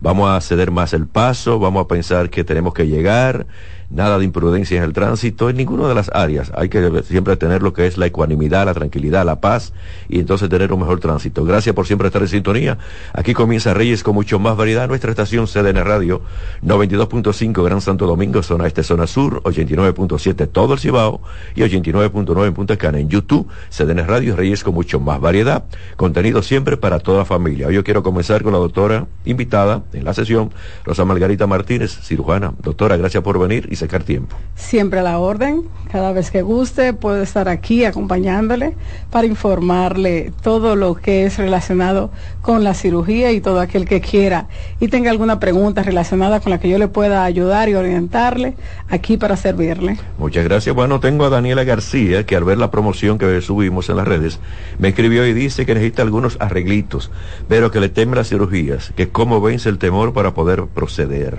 vamos a ceder más el paso, vamos a pensar que tenemos que llegar, nada de imprudencia en el tránsito, en ninguna de las áreas. Hay que siempre tener lo que es la ecuanimidad, la tranquilidad, la paz y entonces tener un mejor tránsito. Gracias por siempre estar en sintonía. Aquí comienza Reyes con mucho más variedad. Nuestra estación CDN Radio 92.5 Gran Santo Domingo, zona este, zona sur, 89.7 todo el Cibao y 89.9 en Punta Cana. En YouTube, CDN Radio Reyes con mucho más variedad. Contenido siempre para toda familia. Hoy yo quiero comenzar con la doctora invitada en la sesión, Rosa Margarita Martínez, cirujana. Doctora, gracias por venir y sacar tiempo. Siempre a la orden, cada vez que guste puedo estar aquí acompañándole para informarle todo lo que es relacionado con la cirugía y todo aquel que quiera y tenga alguna pregunta relacionada con la que yo le pueda ayudar y orientarle aquí para servirle. Muchas gracias. Bueno, tengo a Daniela García que al ver la promoción que subimos en las redes me escribió y dice que necesita algunos arreglitos, pero que le teme las cirugías, que cómo vence el temor para poder proceder.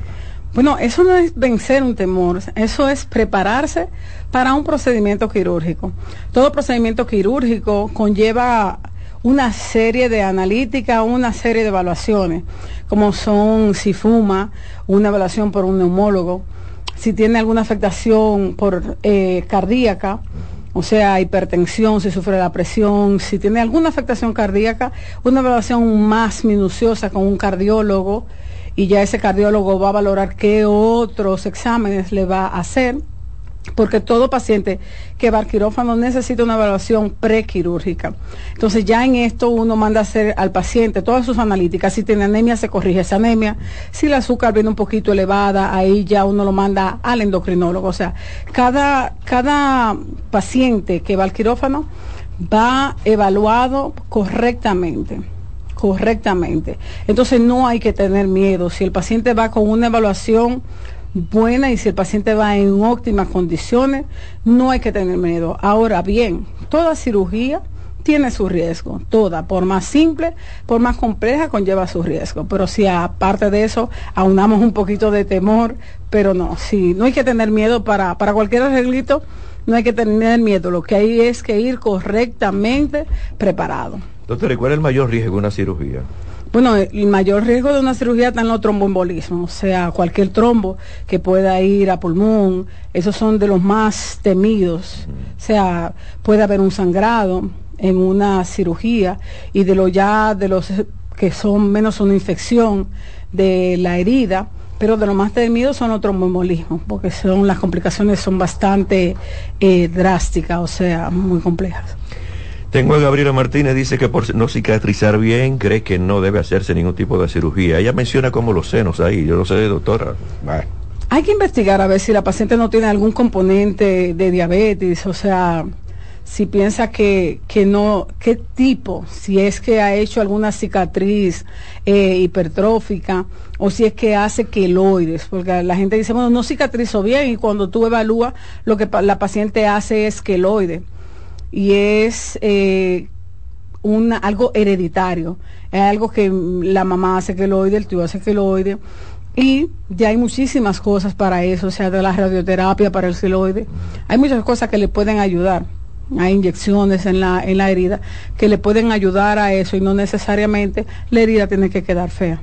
Bueno, eso no es vencer un temor, eso es prepararse para un procedimiento quirúrgico. Todo procedimiento quirúrgico conlleva una serie de analítica, una serie de evaluaciones, como son si fuma, una evaluación por un neumólogo, si tiene alguna afectación por eh, cardíaca, o sea, hipertensión, si sufre la presión, si tiene alguna afectación cardíaca, una evaluación más minuciosa con un cardiólogo y ya ese cardiólogo va a valorar qué otros exámenes le va a hacer, porque todo paciente que va al quirófano necesita una evaluación prequirúrgica. Entonces ya en esto uno manda a hacer al paciente todas sus analíticas, si tiene anemia se corrige esa anemia, si el azúcar viene un poquito elevada, ahí ya uno lo manda al endocrinólogo. O sea, cada, cada paciente que va al quirófano va evaluado correctamente correctamente. Entonces no hay que tener miedo. Si el paciente va con una evaluación buena y si el paciente va en óptimas condiciones, no hay que tener miedo. Ahora bien, toda cirugía tiene su riesgo, toda, por más simple, por más compleja, conlleva su riesgo. Pero si aparte de eso aunamos un poquito de temor, pero no, si no hay que tener miedo para, para cualquier arreglito, no hay que tener miedo, lo que hay es que ir correctamente preparado. Doctor, ¿cuál es el mayor riesgo de una cirugía? Bueno, el mayor riesgo de una cirugía está en los tromboembolismos, o sea, cualquier trombo que pueda ir a pulmón, esos son de los más temidos. O sea, puede haber un sangrado en una cirugía y de lo ya de los que son menos una infección de la herida, pero de lo más temidos son los tromboembolismos, porque son las complicaciones son bastante eh, drásticas, o sea, muy complejas. Tengo a Gabriela Martínez, dice que por no cicatrizar bien, cree que no debe hacerse ningún tipo de cirugía. Ella menciona como los senos ahí, yo no sé, doctora. Hay que investigar a ver si la paciente no tiene algún componente de diabetes, o sea, si piensa que, que no, qué tipo, si es que ha hecho alguna cicatriz eh, hipertrófica o si es que hace queloides, porque la gente dice, bueno, no cicatrizó bien y cuando tú evalúas, lo que la paciente hace es queloide y es eh, algo hereditario. Es algo que la mamá hace que lo oide, el tío hace que lo oide. Y ya hay muchísimas cosas para eso, sea, de la radioterapia para el celoide. Hay muchas cosas que le pueden ayudar. Hay inyecciones en la, en la herida que le pueden ayudar a eso y no necesariamente la herida tiene que quedar fea.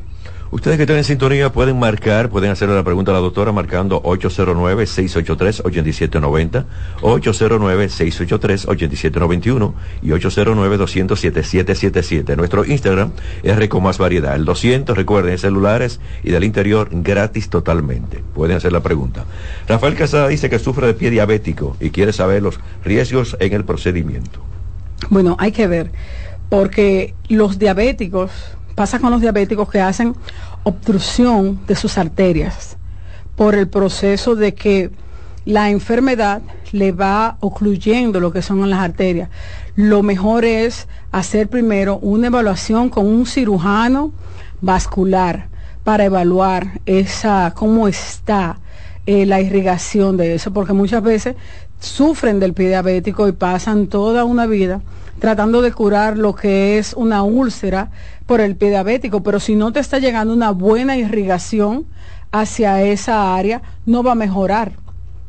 Ustedes que están en sintonía pueden marcar, pueden hacerle la pregunta a la doctora marcando 809-683-8790, 809-683-8791 y 809-207-777. Nuestro Instagram es Reco Más Variedad. El 200, recuerden, celulares y del interior gratis totalmente. Pueden hacer la pregunta. Rafael Casada dice que sufre de pie diabético y quiere saber los riesgos en el procedimiento. Bueno, hay que ver, porque los diabéticos pasa con los diabéticos que hacen obstrucción de sus arterias por el proceso de que la enfermedad le va ocluyendo lo que son las arterias. Lo mejor es hacer primero una evaluación con un cirujano vascular para evaluar esa cómo está eh, la irrigación de eso, porque muchas veces sufren del pie diabético y pasan toda una vida tratando de curar lo que es una úlcera por el pie diabético, pero si no te está llegando una buena irrigación hacia esa área, no va a mejorar,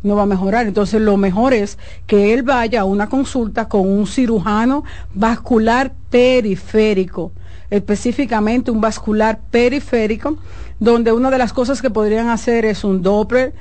no va a mejorar. Entonces lo mejor es que él vaya a una consulta con un cirujano vascular periférico específicamente un vascular periférico, donde una de las cosas que podrían hacer es un Doppler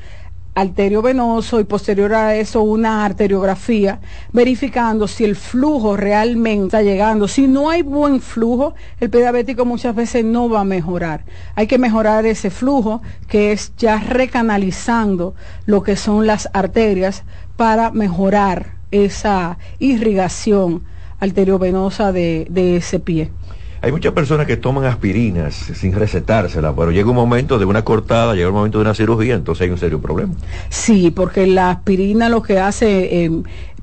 arteriovenoso y posterior a eso una arteriografía, verificando si el flujo realmente está llegando. Si no hay buen flujo, el pediabético muchas veces no va a mejorar. Hay que mejorar ese flujo, que es ya recanalizando lo que son las arterias para mejorar esa irrigación arteriovenosa de, de ese pie. Hay muchas personas que toman aspirinas sin recetárselas, pero llega un momento de una cortada, llega un momento de una cirugía, entonces hay un serio problema. Sí, porque la aspirina lo que hace, eh,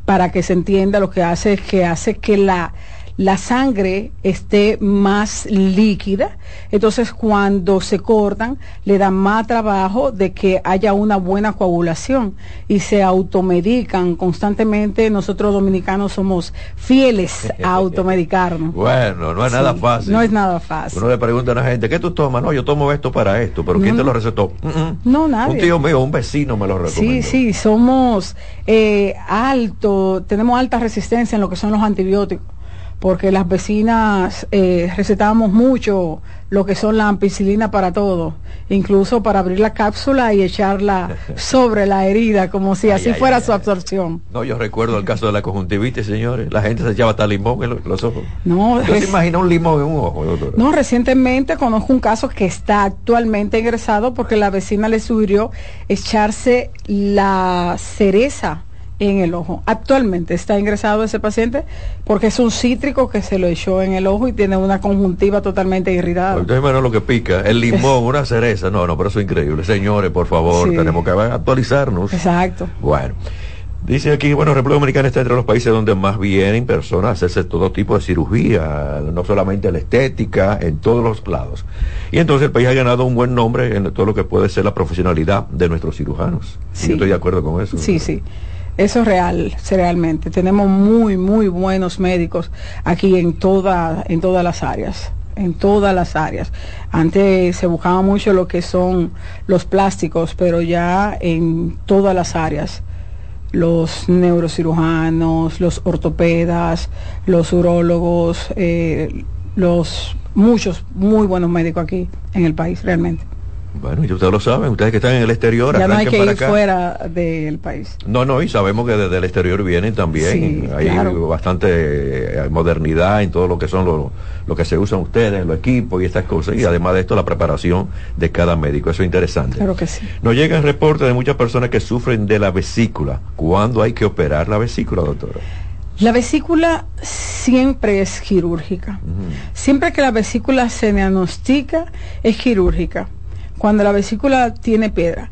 para que se entienda, lo que hace es que hace que la la sangre esté más líquida. Entonces cuando se cortan le da más trabajo de que haya una buena coagulación y se automedican constantemente. Nosotros dominicanos somos fieles a automedicarnos. bueno, no es nada fácil. No es nada fácil. Uno le pregunta a la gente, ¿qué tú tomas? No, yo tomo esto para esto, pero ¿quién te lo recetó? No, nadie. Un tío mío, un vecino me lo recomendó. Sí, sí, somos eh, alto, tenemos alta resistencia en lo que son los antibióticos porque las vecinas eh, recetamos mucho lo que son la ampicilina para todo, incluso para abrir la cápsula y echarla sobre la herida, como si así fuera su absorción. No, yo recuerdo el caso de la conjuntivitis, señores, la gente se echaba hasta limón en los, ojos. No, se imagina un limón en un ojo, doctora? No, recientemente conozco un caso que está actualmente ingresado porque la vecina le sugirió echarse la cereza en el ojo. Actualmente está ingresado ese paciente porque es un cítrico que se lo echó en el ojo y tiene una conjuntiva totalmente irritada. Entonces, bueno, lo que pica, el limón, una cereza, no, no, pero eso es increíble. Señores, por favor, tenemos que actualizarnos. Exacto. Bueno. Dice aquí, bueno, República Dominicana está entre los países donde más vienen personas a hacerse todo tipo de cirugía, no solamente la estética, en todos los lados. Y entonces el país ha ganado un buen nombre en todo lo que puede ser la profesionalidad de nuestros cirujanos. Sí. Yo estoy de acuerdo con eso. Sí, sí. Eso es real, realmente. Tenemos muy, muy buenos médicos aquí en, toda, en todas las áreas en todas las áreas. Antes se buscaba mucho lo que son los plásticos, pero ya en todas las áreas. Los neurocirujanos, los ortopedas, los urólogos, eh, los muchos muy buenos médicos aquí en el país, realmente. Bueno, y ustedes lo saben, ustedes que están en el exterior. Ya no hay que ir fuera del país. No, no, y sabemos que desde el exterior vienen también. hay bastante eh, modernidad en todo lo que son lo, que se usan ustedes, los equipos y estas cosas. Y además de esto, la preparación de cada médico. Eso es interesante. Claro que sí. Nos llegan reportes de muchas personas que sufren de la vesícula. ¿Cuándo hay que operar la vesícula, doctora? La vesícula siempre es quirúrgica. Siempre que la vesícula se diagnostica, es quirúrgica cuando la vesícula tiene piedra.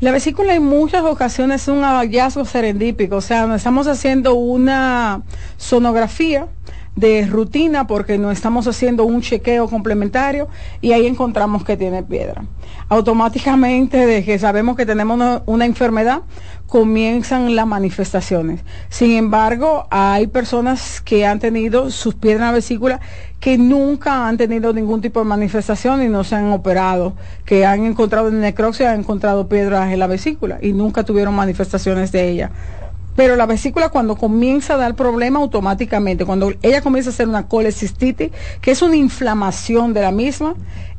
La vesícula en muchas ocasiones es un hallazgo serendípico, o sea, estamos haciendo una sonografía de rutina porque no estamos haciendo un chequeo complementario y ahí encontramos que tiene piedra. Automáticamente de que sabemos que tenemos una, enfermedad, comienzan las manifestaciones. Sin embargo, hay personas que han tenido sus piedras en la vesícula que nunca han tenido ningún tipo de manifestación y no se han operado, que han encontrado necropsia, han encontrado piedras en la vesícula y nunca tuvieron manifestaciones de ella. Pero la vesícula cuando comienza a dar problema automáticamente, cuando ella comienza a hacer una colecistitis, que es una inflamación de la misma,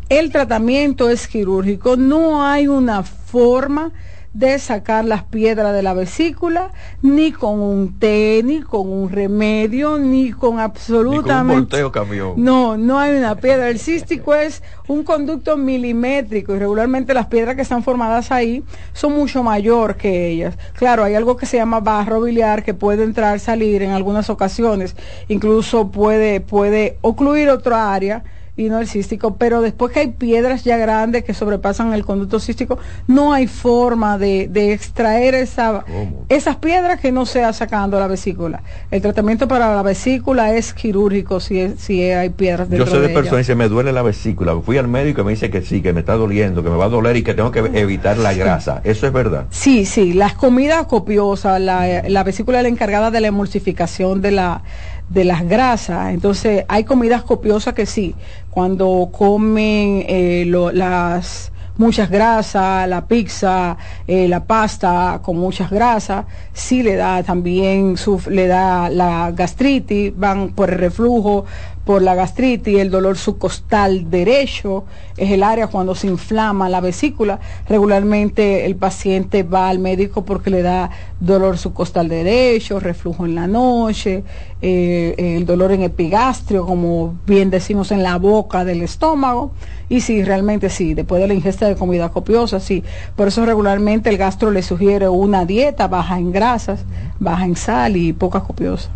el tratamiento es quirúrgico. No hay una forma de sacar las piedras de la vesícula, ni con un té, ni con un remedio, ni con absolutamente... un camión. No, no hay una piedra. El cístico es un conducto milimétrico y regularmente las piedras que están formadas ahí son mucho mayor que ellas. Claro, hay algo que se llama barro biliar que puede entrar, salir en algunas ocasiones, incluso puede, puede ocluir otra área y no el cístico, pero después que hay piedras ya grandes que sobrepasan el conducto cístico, no hay forma de, extraer esa, esas piedras que no sea sacando la vesícula. El tratamiento para la vesícula es quirúrgico si, si hay piedras dentro Yo sé de, de personas que me duele la vesícula. Fui al médico y me dice que sí, que me está doliendo, que me va a doler y que tengo que evitar la grasa. ¿Eso es verdad? Sí, sí. Las comidas copiosas, la, la vesícula es la encargada de la emulsificación de la de las grasas. Entonces, hay comidas copiosas que sí, cuando comen eh, las muchas grasas, la pizza, eh, la pasta con muchas grasas, sí le da también, le da la gastritis, van por el reflujo, por la gastritis, el dolor subcostal derecho, es el área cuando se inflama la vesícula. Regularmente el paciente va al médico porque le da dolor subcostal derecho, reflujo en la noche, eh, el dolor en epigastrio, como bien decimos en la boca del estómago. Y sí, realmente sí, después de la ingesta de comida copiosa, sí. Por eso regularmente el gastro le sugiere una dieta baja en grasas, baja en sal y poca copiosa.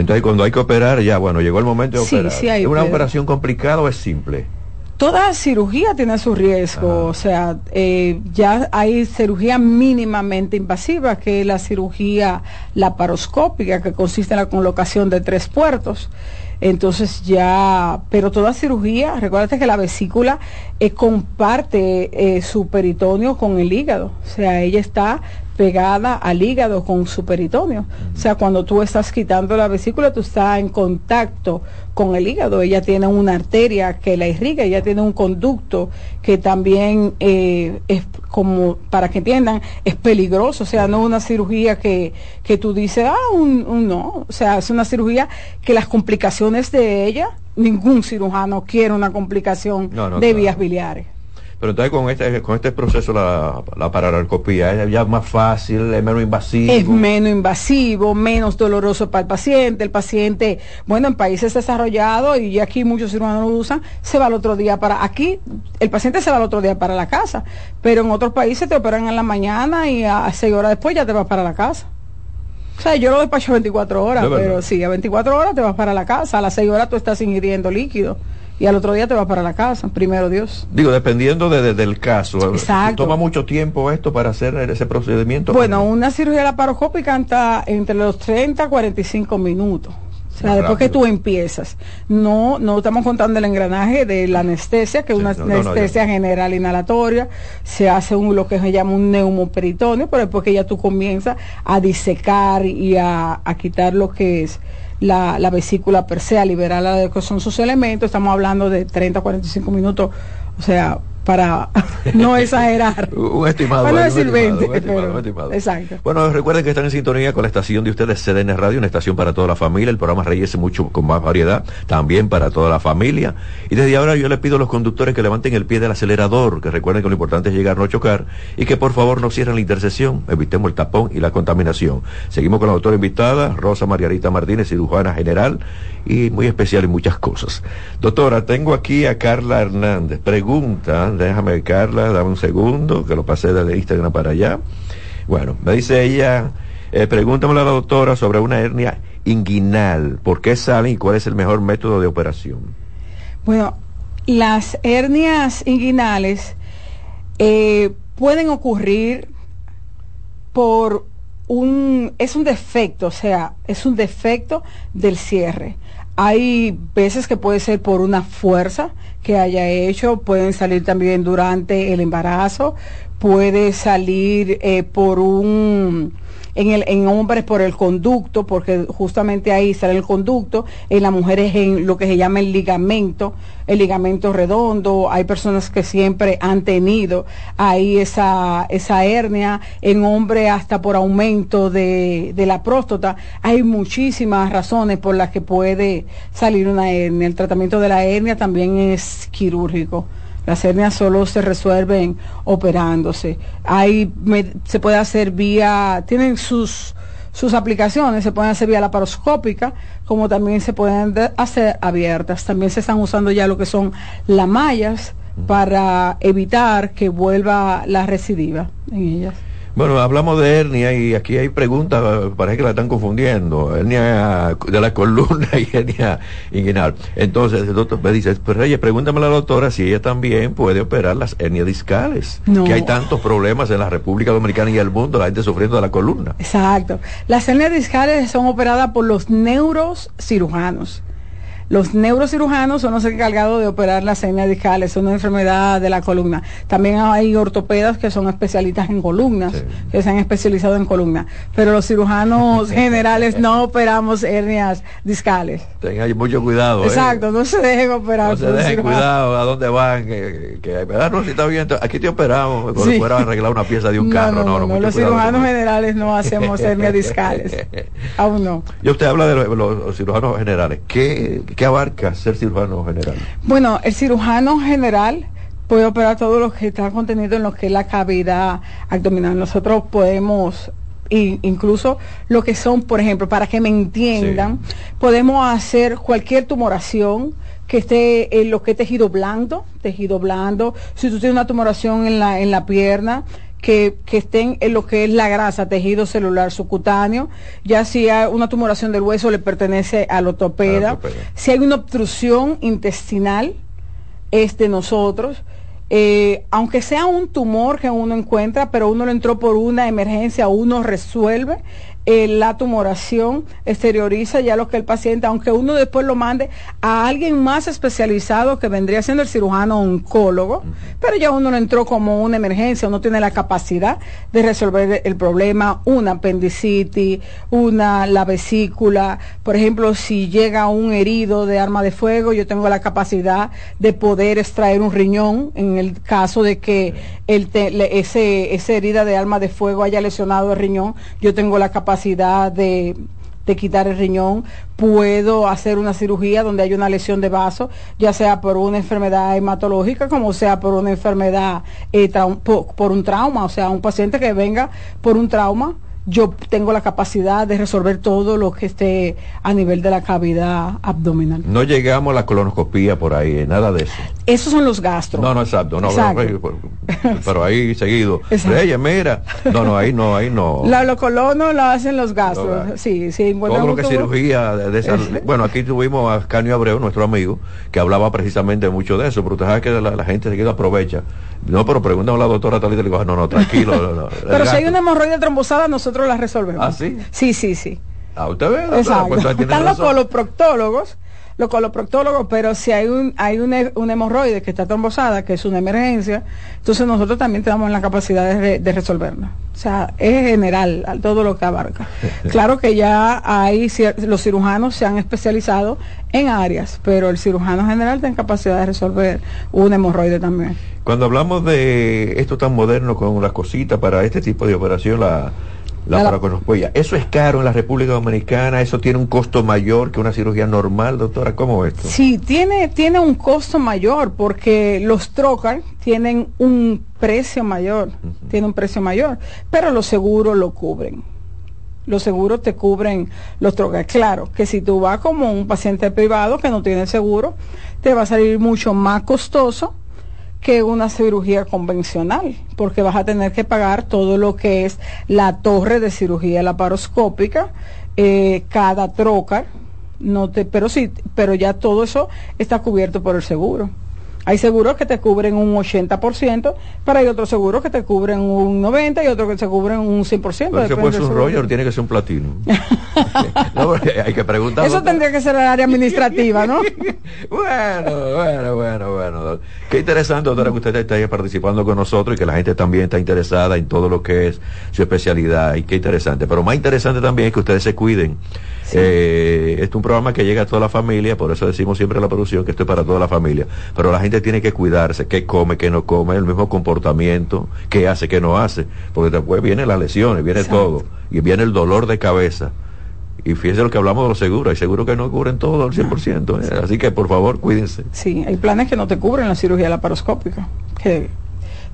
Entonces, cuando hay que operar, ya, bueno, llegó el momento de operar. ¿Es una operación complicada o es simple? Toda cirugía tiene su riesgo, o sea, eh, ya hay cirugía mínimamente invasiva, que es la cirugía laparoscópica, que consiste en la colocación de tres puertos. Entonces ya, pero toda cirugía, recuérdate que la vesícula eh, comparte eh, su peritoneo con el hígado, o sea, ella está pegada al hígado con su peritoneo. O sea, cuando tú estás quitando la vesícula, tú estás en contacto con el hígado. Ella tiene una arteria que la irriga, ella tiene un conducto que también eh, es como, para que entiendan, es peligroso. O sea, no una cirugía que, que tú dices, ah, un, no. O sea, es una cirugía que las complicaciones de ella, ningún cirujano quiere una complicación de vías biliares. Pero entonces con este, con este proceso la, la es ya más fácil, es menos invasivo. Es menos invasivo, menos doloroso para el paciente. El paciente, bueno, en países desarrollados, y aquí muchos cirujanos lo usan, se va al otro día para, aquí el paciente se va al otro día para la casa, pero en otros países te operan en la mañana y a seis horas después ya te vas para la casa. O sea, yo lo despacho 24 horas, pero sí, a 24 horas te vas para la casa, a las 6 horas tú estás ingiriendo líquido y al otro día te vas para la casa, primero Dios. Digo, dependiendo del caso. Exacto. ¿Toma mucho tiempo esto para hacer ese procedimiento? Bueno, una cirugía laparoscópica está entre los 30 a 45 minutos. O sea, después que tú empiezas, no, no estamos contando el engranaje de la anestesia, que es una anestesia general inhalatoria, se hace un lo que se llama un neumoperitoneo, pero después que ya tú comienzas a disecar y a, a quitar lo que es la, la vesícula per se, a liberar la de que son sus elementos, estamos hablando de 30 45 minutos, o sea, para no exagerar. un estimado. Para no decir 20. Exacto. Bueno, recuerden que están en sintonía con la estación de ustedes, CDN Radio, una estación para toda la familia. El programa Reyes mucho con más variedad, también para toda la familia. Y desde ahora yo le pido a los conductores que levanten el pie del acelerador, que recuerden que lo importante es llegar, no chocar, y que por favor no cierren la intersección, evitemos el tapón y la contaminación. Seguimos con la doctora invitada, Rosa Margarita Martínez, cirujana general, y muy especial en muchas cosas. Doctora, tengo aquí a Carla Hernández. Pregunta déjame Carla, dame un segundo, que lo pasé de Instagram para allá. Bueno, me dice ella, eh, pregúntame a la doctora sobre una hernia inguinal, ¿por qué salen y cuál es el mejor método de operación? Bueno, las hernias inguinales eh, pueden ocurrir por un, es un defecto, o sea, es un defecto del cierre. Hay veces que puede ser por una fuerza que haya hecho, pueden salir también durante el embarazo, puede salir eh, por un en, el, en hombres por el conducto, porque justamente ahí sale el conducto, en las mujeres en lo que se llama el ligamento, el ligamento redondo, hay personas que siempre han tenido ahí esa, esa hernia, en hombres hasta por aumento de, de la próstata, hay muchísimas razones por las que puede salir una hernia, el tratamiento de la hernia también es quirúrgico. Las hernias solo se resuelven operándose. Hay, se puede hacer vía, tienen sus, sus aplicaciones, se pueden hacer vía laparoscópica, como también se pueden hacer abiertas. También se están usando ya lo que son las mallas para evitar que vuelva la recidiva en ellas. Bueno, hablamos de hernia y aquí hay preguntas, parece que la están confundiendo, hernia de la columna y hernia inguinal. Entonces el doctor me dice, pues Reyes, pregúntame a la doctora si ella también puede operar las hernias discales, que hay tantos problemas en la República Dominicana y el mundo, la gente sufriendo de la columna. Exacto. Las hernias discales son operadas por los neurocirujanos. Los neurocirujanos son los encargados de operar las hernias discales, son una enfermedad de la columna. También hay ortopedas que son especialistas en columnas, que se han especializado en columna. Pero los cirujanos generales no operamos hernias discales. Tengan mucho cuidado. ¿eh? Exacto, no se dejen operar. No se dejen cuidado a dónde van. Que, que, ¿verdad? No, si está bien, aquí te operamos. Como fuera a arreglar una pieza de un carro. No, no, los cirujanos generales no hacemos hernias discales. Aún no. Y usted habla de los, cirujanos generales. ¿Qué, ¿Qué abarca ser cirujano general? Bueno, el cirujano general puede operar todo lo que está contenido en lo que es la cavidad abdominal. Nosotros podemos incluso lo que son, por ejemplo, para que me entiendan, podemos hacer cualquier tumoración que esté en lo que es tejido blando, tejido blando, si tú tienes una tumoración en la, en la pierna, que, que, estén en lo que es la grasa, tejido celular subcutáneo, ya si hay una tumoración del hueso le pertenece al ortopeda, si hay una obstrucción intestinal, es de nosotros, eh, aunque sea un tumor que uno encuentra, pero uno lo entró por una emergencia, uno resuelve, eh, la tumoración exterioriza ya lo que el paciente, aunque uno después lo mande a alguien más especializado que vendría siendo el cirujano oncólogo, pero ya uno lo entró como una emergencia, uno tiene la capacidad de resolver el problema, una apendicitis, una la vesícula, por ejemplo, si llega un herido de arma de fuego, yo tengo la capacidad de poder extraer un riñón en el caso de que el ese, esa herida de arma de fuego haya lesionado el riñón, yo tengo la capacidad capacidad de, quitar el riñón, puedo hacer una cirugía donde hay una lesión de vaso, ya sea por una enfermedad hematológica como sea por una enfermedad, eh, por, un trauma, o sea, un paciente que venga por un trauma yo tengo la capacidad de resolver todo lo que esté a nivel de la cavidad abdominal. No llegamos a la colonoscopía por ahí, eh, nada de eso. Esos son los gastros. No, no, exacto. No, pero, ahí seguido. Ella, mira. No, no, ahí no, ahí no. La, lo colono lo hacen los gastros. sí, sí. Todo lo que cirugía de, Bueno, aquí tuvimos a Canio Abreu, nuestro amigo, que hablaba precisamente mucho de eso, pero usted sabe que la, gente se aprovecha. No, pero pregúntame a la doctora Talita y le digo, no, no, tranquilo. pero si hay una hemorroide trombosada, nosotros la resolvemos. ¿Ah, sí? Sí, sí, sí. Ah, usted ve. Exacto. Están los coloproctólogos, los coloproctólogos, pero si hay un hay un, hemorroide que está trombosada, que es una emergencia, entonces nosotros también tenemos la capacidad de, de resolverlo. O sea, es general todo lo que abarca. Claro que ya hay los cirujanos se han especializado en áreas, pero el cirujano general tiene capacidad de resolver un hemorroide también. Cuando hablamos de esto tan moderno con las cositas para este tipo de operación, la la, la ¿Eso es caro en la República Dominicana? ¿Eso tiene un costo mayor que una cirugía normal, doctora? ¿Cómo es esto? Sí, tiene, tiene un costo mayor porque los trocar tienen un precio mayor, tiene un precio mayor, pero los seguros lo cubren. Los seguros te cubren los trocar. Claro, que si tú vas como un paciente privado que no tiene seguro, te va a salir mucho más costoso que una cirugía convencional, porque vas a tener que pagar todo lo que es la torre de cirugía laparoscópica, eh, cada trocar, no te, pero sí, pero ya todo eso está cubierto por el seguro. Hay seguros que te cubren un 80%, pero hay otros seguros que te cubren un 90% y otros que te cubren un 100%. Pero si puede ser un Roger, tiene que ser un platino. hay que preguntar. Eso tendría que ser el área administrativa, ¿no? bueno, bueno, bueno, bueno. Qué interesante, doctora, que usted esté participando con nosotros y que la gente también está interesada en todo lo que es su especialidad. Y qué interesante. Pero más interesante también es que ustedes se cuiden. Eh, este es un programa que llega a toda la familia, por eso decimos siempre en la producción que esto es para toda la familia. Pero la gente tiene que cuidarse, qué come, qué no come, el mismo comportamiento, qué hace, qué no hace, porque después vienen las lesiones, viene todo, y viene el dolor de cabeza. Y fíjense lo que hablamos de los seguros, hay seguros que no cubren todo al 100%, ¿eh? así que por favor cuídense. Sí, hay planes que no te cubren la cirugía laparoscópica, que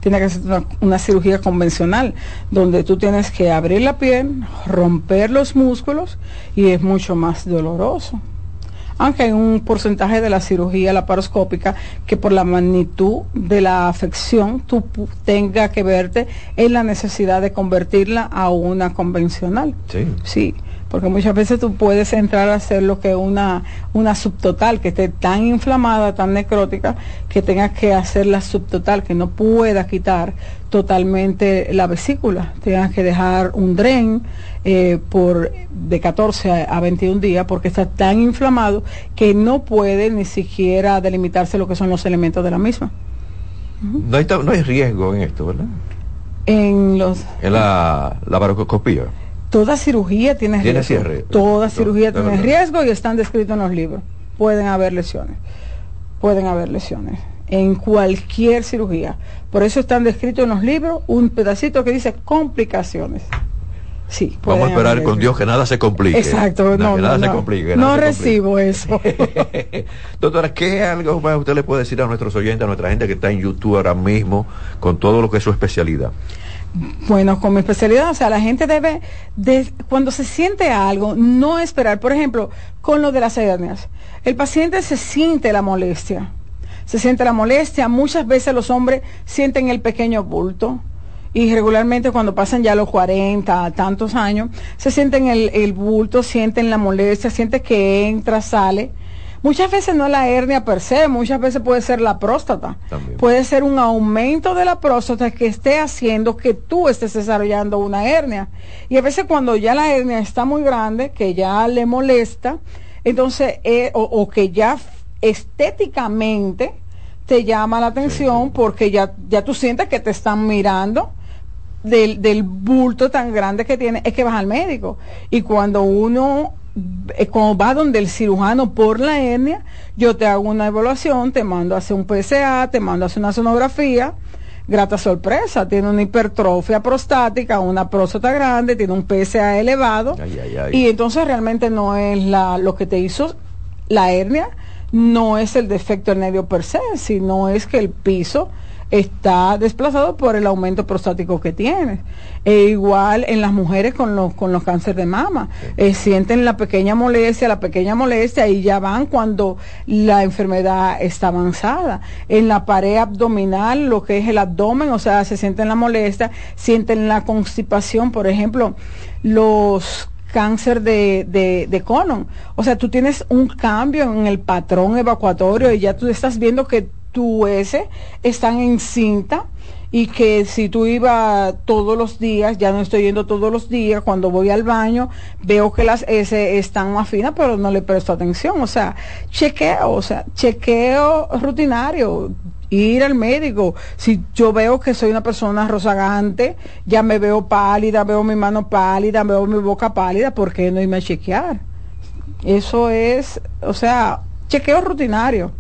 tiene que ser una, una, cirugía convencional, donde tú tienes que abrir la piel, romper los músculos y es mucho más doloroso aunque hay un porcentaje de la cirugía laparoscópica que por la magnitud de la afección tú tenga que verte en la necesidad de convertirla a una convencional. Sí. Sí porque muchas veces tú puedes entrar a hacer lo que una, una subtotal, que esté tan inflamada, tan necrótica, que tengas que hacer la subtotal, que no pueda quitar totalmente la vesícula, tengas que dejar un dren eh, por de 14 a 21 días, porque está tan inflamado que no puede ni siquiera delimitarse lo que son los elementos de la misma. no, hay, no hay riesgo en esto, ¿verdad? En los... En la, la barocoscopía Toda cirugía tiene, riesgo. Toda cirugía tiene riesgo y están descritos en los libros. Pueden haber lesiones. Pueden haber lesiones. En cualquier cirugía. Por eso están descritos en los libros un pedacito que dice complicaciones. Sí, Vamos a esperar con Dios que nada se complique. Exacto, no, nada se complique. no recibo eso. Doctora, ¿qué algo más usted le puede decir a nuestros oyentes, a nuestra gente que está en YouTube ahora mismo, con todo lo que es su especialidad? Bueno, con mi especialidad, o sea, la gente debe, de, cuando se siente algo, no esperar. Por ejemplo, con lo de las hernias, el paciente se siente la molestia, se siente la molestia. Muchas veces los hombres sienten el pequeño bulto y regularmente cuando pasan ya los 40, tantos años, se sienten el, el bulto, sienten la molestia, sienten que entra, sale Muchas veces no es la hernia per se, muchas veces puede ser la próstata. Puede ser un aumento de la próstata que esté haciendo que tú estés desarrollando una hernia. Y a veces cuando ya la hernia está muy grande, que ya le molesta, entonces, eh, o, que ya estéticamente te llama la atención porque ya, ya tú sientes que te están mirando. Del, del bulto tan grande que tiene, es que vas al médico. Y cuando uno eh, como va donde el cirujano por la hernia, yo te hago una evaluación, te mando a hacer un PSA, te mando a hacer una sonografía, grata sorpresa, tiene una hipertrofia prostática, una próstata grande, tiene un PSA elevado, y entonces realmente no es la, lo que te hizo la hernia, no es el defecto del nervio per se, sino es que el piso está desplazado por el aumento prostático que tiene. E igual en las mujeres con los, con los cánceres de mama. Eh, sienten la pequeña molestia, la pequeña molestia y ya van cuando la enfermedad está avanzada. En la pared abdominal, lo que es el abdomen, o sea, se sienten la molestia, sienten la constipación, por ejemplo, los cáncer de, de, de colon. O sea, tú tienes un cambio en el patrón evacuatorio y ya tú estás viendo que tu S están en cinta y que si tú ibas todos los días, ya no estoy yendo todos los días, cuando voy al baño veo que las S están más finas, pero no le presto atención, o sea, chequeo, o sea, chequeo rutinario, ir al médico, si yo veo que soy una persona rozagante, ya me veo pálida, veo mi mano pálida, veo mi boca pálida, ¿por qué no irme a chequear? Eso es, o sea, chequeo rutinario.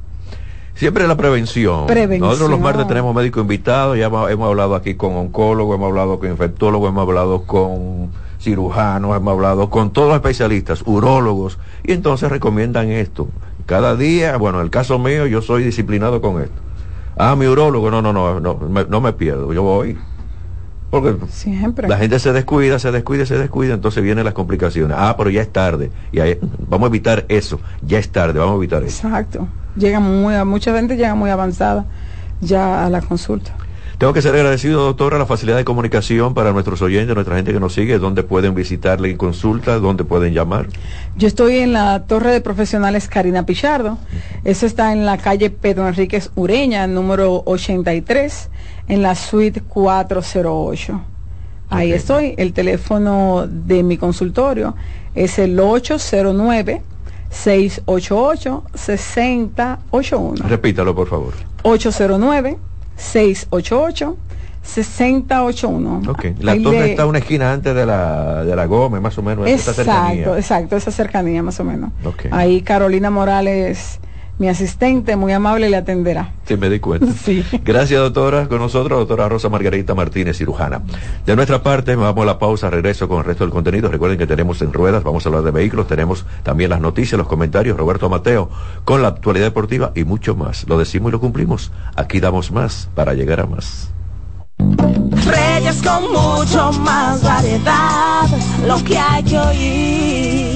Siempre la prevención. Nosotros los martes tenemos médicos invitados, ya hemos, hablado aquí con oncólogos, hemos hablado con infectólogos, hemos hablado con cirujanos, hemos hablado con todos los especialistas, urólogos, y entonces recomiendan esto. Cada día, bueno, en el caso mío, yo soy disciplinado con esto. Ah, mi urólogo, no, no, no, no, me, no me pierdo, yo voy. Porque Siempre. la gente se descuida, se descuida, se descuida, entonces vienen las complicaciones. Ah, pero ya es tarde. Y vamos a evitar eso. Ya es tarde, vamos a evitar eso. Exacto llega muy, mucha gente llega muy avanzada ya a la consulta. Tengo que ser agradecido, doctora, la facilidad de comunicación para nuestros oyentes, nuestra gente que nos sigue, dónde pueden visitarle en consulta, dónde pueden llamar. Yo estoy en la Torre de Profesionales Karina Pichardo. Eso está en la calle Pedro Enríquez Ureña, número 83, en la suite 408. Ahí estoy. El teléfono de mi consultorio es el 809 688-6081. Repítalo, por favor. 809-688-6081. Ok, la torre está una esquina antes de la, de la Gómez, más o menos. Exacto, exacto, esa cercanía, más o menos. Okay. Ahí Carolina Morales mi asistente muy amable le atenderá. Sí, me di cuenta. sí. Gracias, doctora. Con nosotros, doctora Rosa Margarita Martínez, cirujana. De nuestra parte, vamos a la pausa, regreso con el resto del contenido. Recuerden que tenemos en ruedas, vamos a hablar de vehículos, tenemos también las noticias, los comentarios, Roberto Mateo, con la actualidad deportiva y mucho más. Lo decimos y lo cumplimos. Aquí damos más para llegar a más. Reyes con mucho más variedad, lo que hay que oír.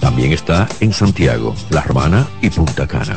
También está en Santiago, La Romana y Punta Cana.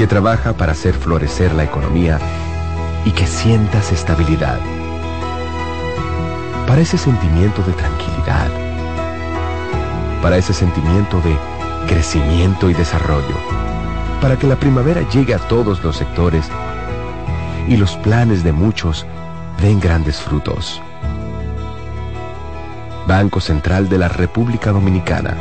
que trabaja para hacer florecer la economía y que sientas estabilidad. Para ese sentimiento de tranquilidad para ese sentimiento de crecimiento y desarrollo, para que la primavera llegue a todos los sectores y los planes de muchos den grandes frutos. Banco Central de la República Dominicana,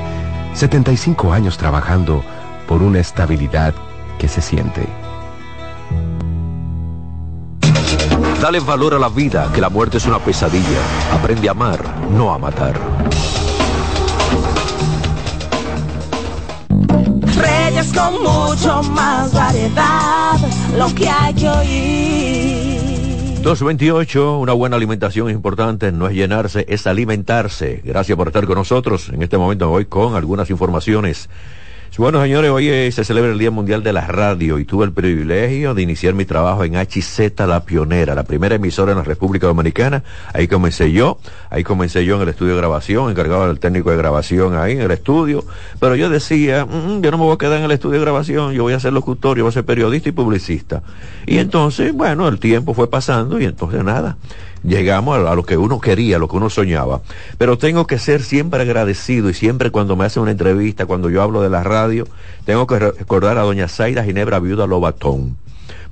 75 años trabajando por una estabilidad que se siente. Dale valor a la vida, que la muerte es una pesadilla. Aprende a amar, no a matar. Reyes con mucho más variedad, lo que hay que oír. 228, una buena alimentación es importante, no es llenarse, es alimentarse. Gracias por estar con nosotros. En este momento voy con algunas informaciones bueno, señores, hoy eh, se celebra el Día Mundial de la Radio y tuve el privilegio de iniciar mi trabajo en HZ La Pionera, la primera emisora en la República Dominicana. Ahí comencé yo, ahí comencé yo en el estudio de grabación, encargado del técnico de grabación ahí en el estudio. Pero yo decía, mm, yo no me voy a quedar en el estudio de grabación, yo voy a ser locutor, yo voy a ser periodista y publicista. Y entonces, bueno, el tiempo fue pasando y entonces nada llegamos a, lo que uno quería, a lo que uno soñaba. Pero tengo que ser siempre agradecido y siempre cuando me hacen una entrevista, cuando yo hablo de la radio, tengo que recordar a doña Zaida Ginebra Viuda Lobatón.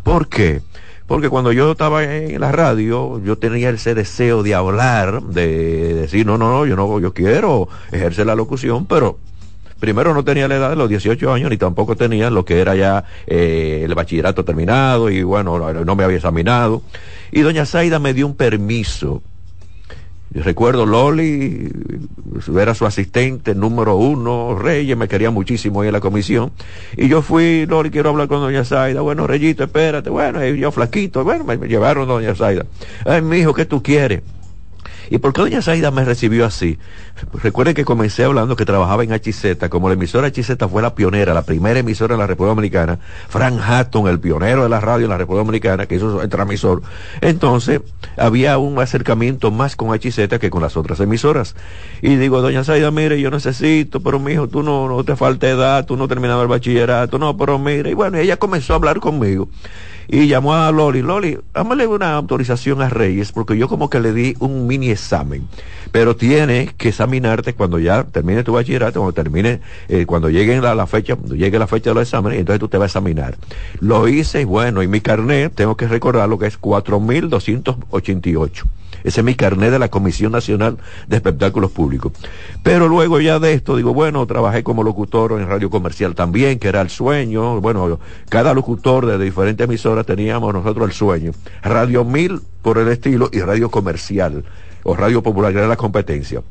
¿Por qué? Porque cuando yo estaba en la radio, yo tenía ese deseo de hablar, de decir, no, no, no, yo no, yo quiero ejercer la locución, pero primero no tenía la edad de los 18 años, ni tampoco tenía lo que era ya eh, el bachillerato terminado, y bueno, no me había examinado. Y doña Zaida me dio un permiso. recuerdo Loli, era su asistente número uno, Reyes, me quería muchísimo ahí en la comisión. Y yo fui, Loli, quiero hablar con doña Zaida. Bueno, Reyito, espérate. Bueno, yo flaquito. Bueno, me, llevaron doña Zaida. Ay, mi hijo, ¿qué tú quieres? ¿Y por qué doña Zaida me recibió así? Recuerden que comencé hablando que trabajaba en HZ, como la emisora HZ fue la pionera, la primera emisora en la República Dominicana, Frank Hatton, el pionero de la radio en la República Dominicana, que hizo el transmisor. Entonces, había un acercamiento más con HZ que con las otras emisoras. Y digo, doña Zaida, mire, yo necesito, pero mi hijo, tú no, no te falta edad, tú no terminado el bachillerato, no, pero mire. Y bueno, ella comenzó a hablar conmigo y llamó a Loli, Loli, hámale una autorización a Reyes, porque yo como que le di un mini examen, pero tiene que examinarte cuando ya termine tu bachillerato, cuando termine, eh, cuando llegue la, fecha, llegue la fecha de los exámenes, entonces tú te vas a examinar. Lo hice y bueno, y mi carnet, tengo que recordar lo que es 4.288. Ese es mi carnet de la Comisión Nacional de Espectáculos Públicos. Pero luego ya de esto, digo, bueno, trabajé como locutor en radio comercial también, que era el sueño. Bueno, cada locutor de diferentes emisoras teníamos nosotros el sueño. Radio Mil por el estilo y radio comercial o radio popular, que era la competencia.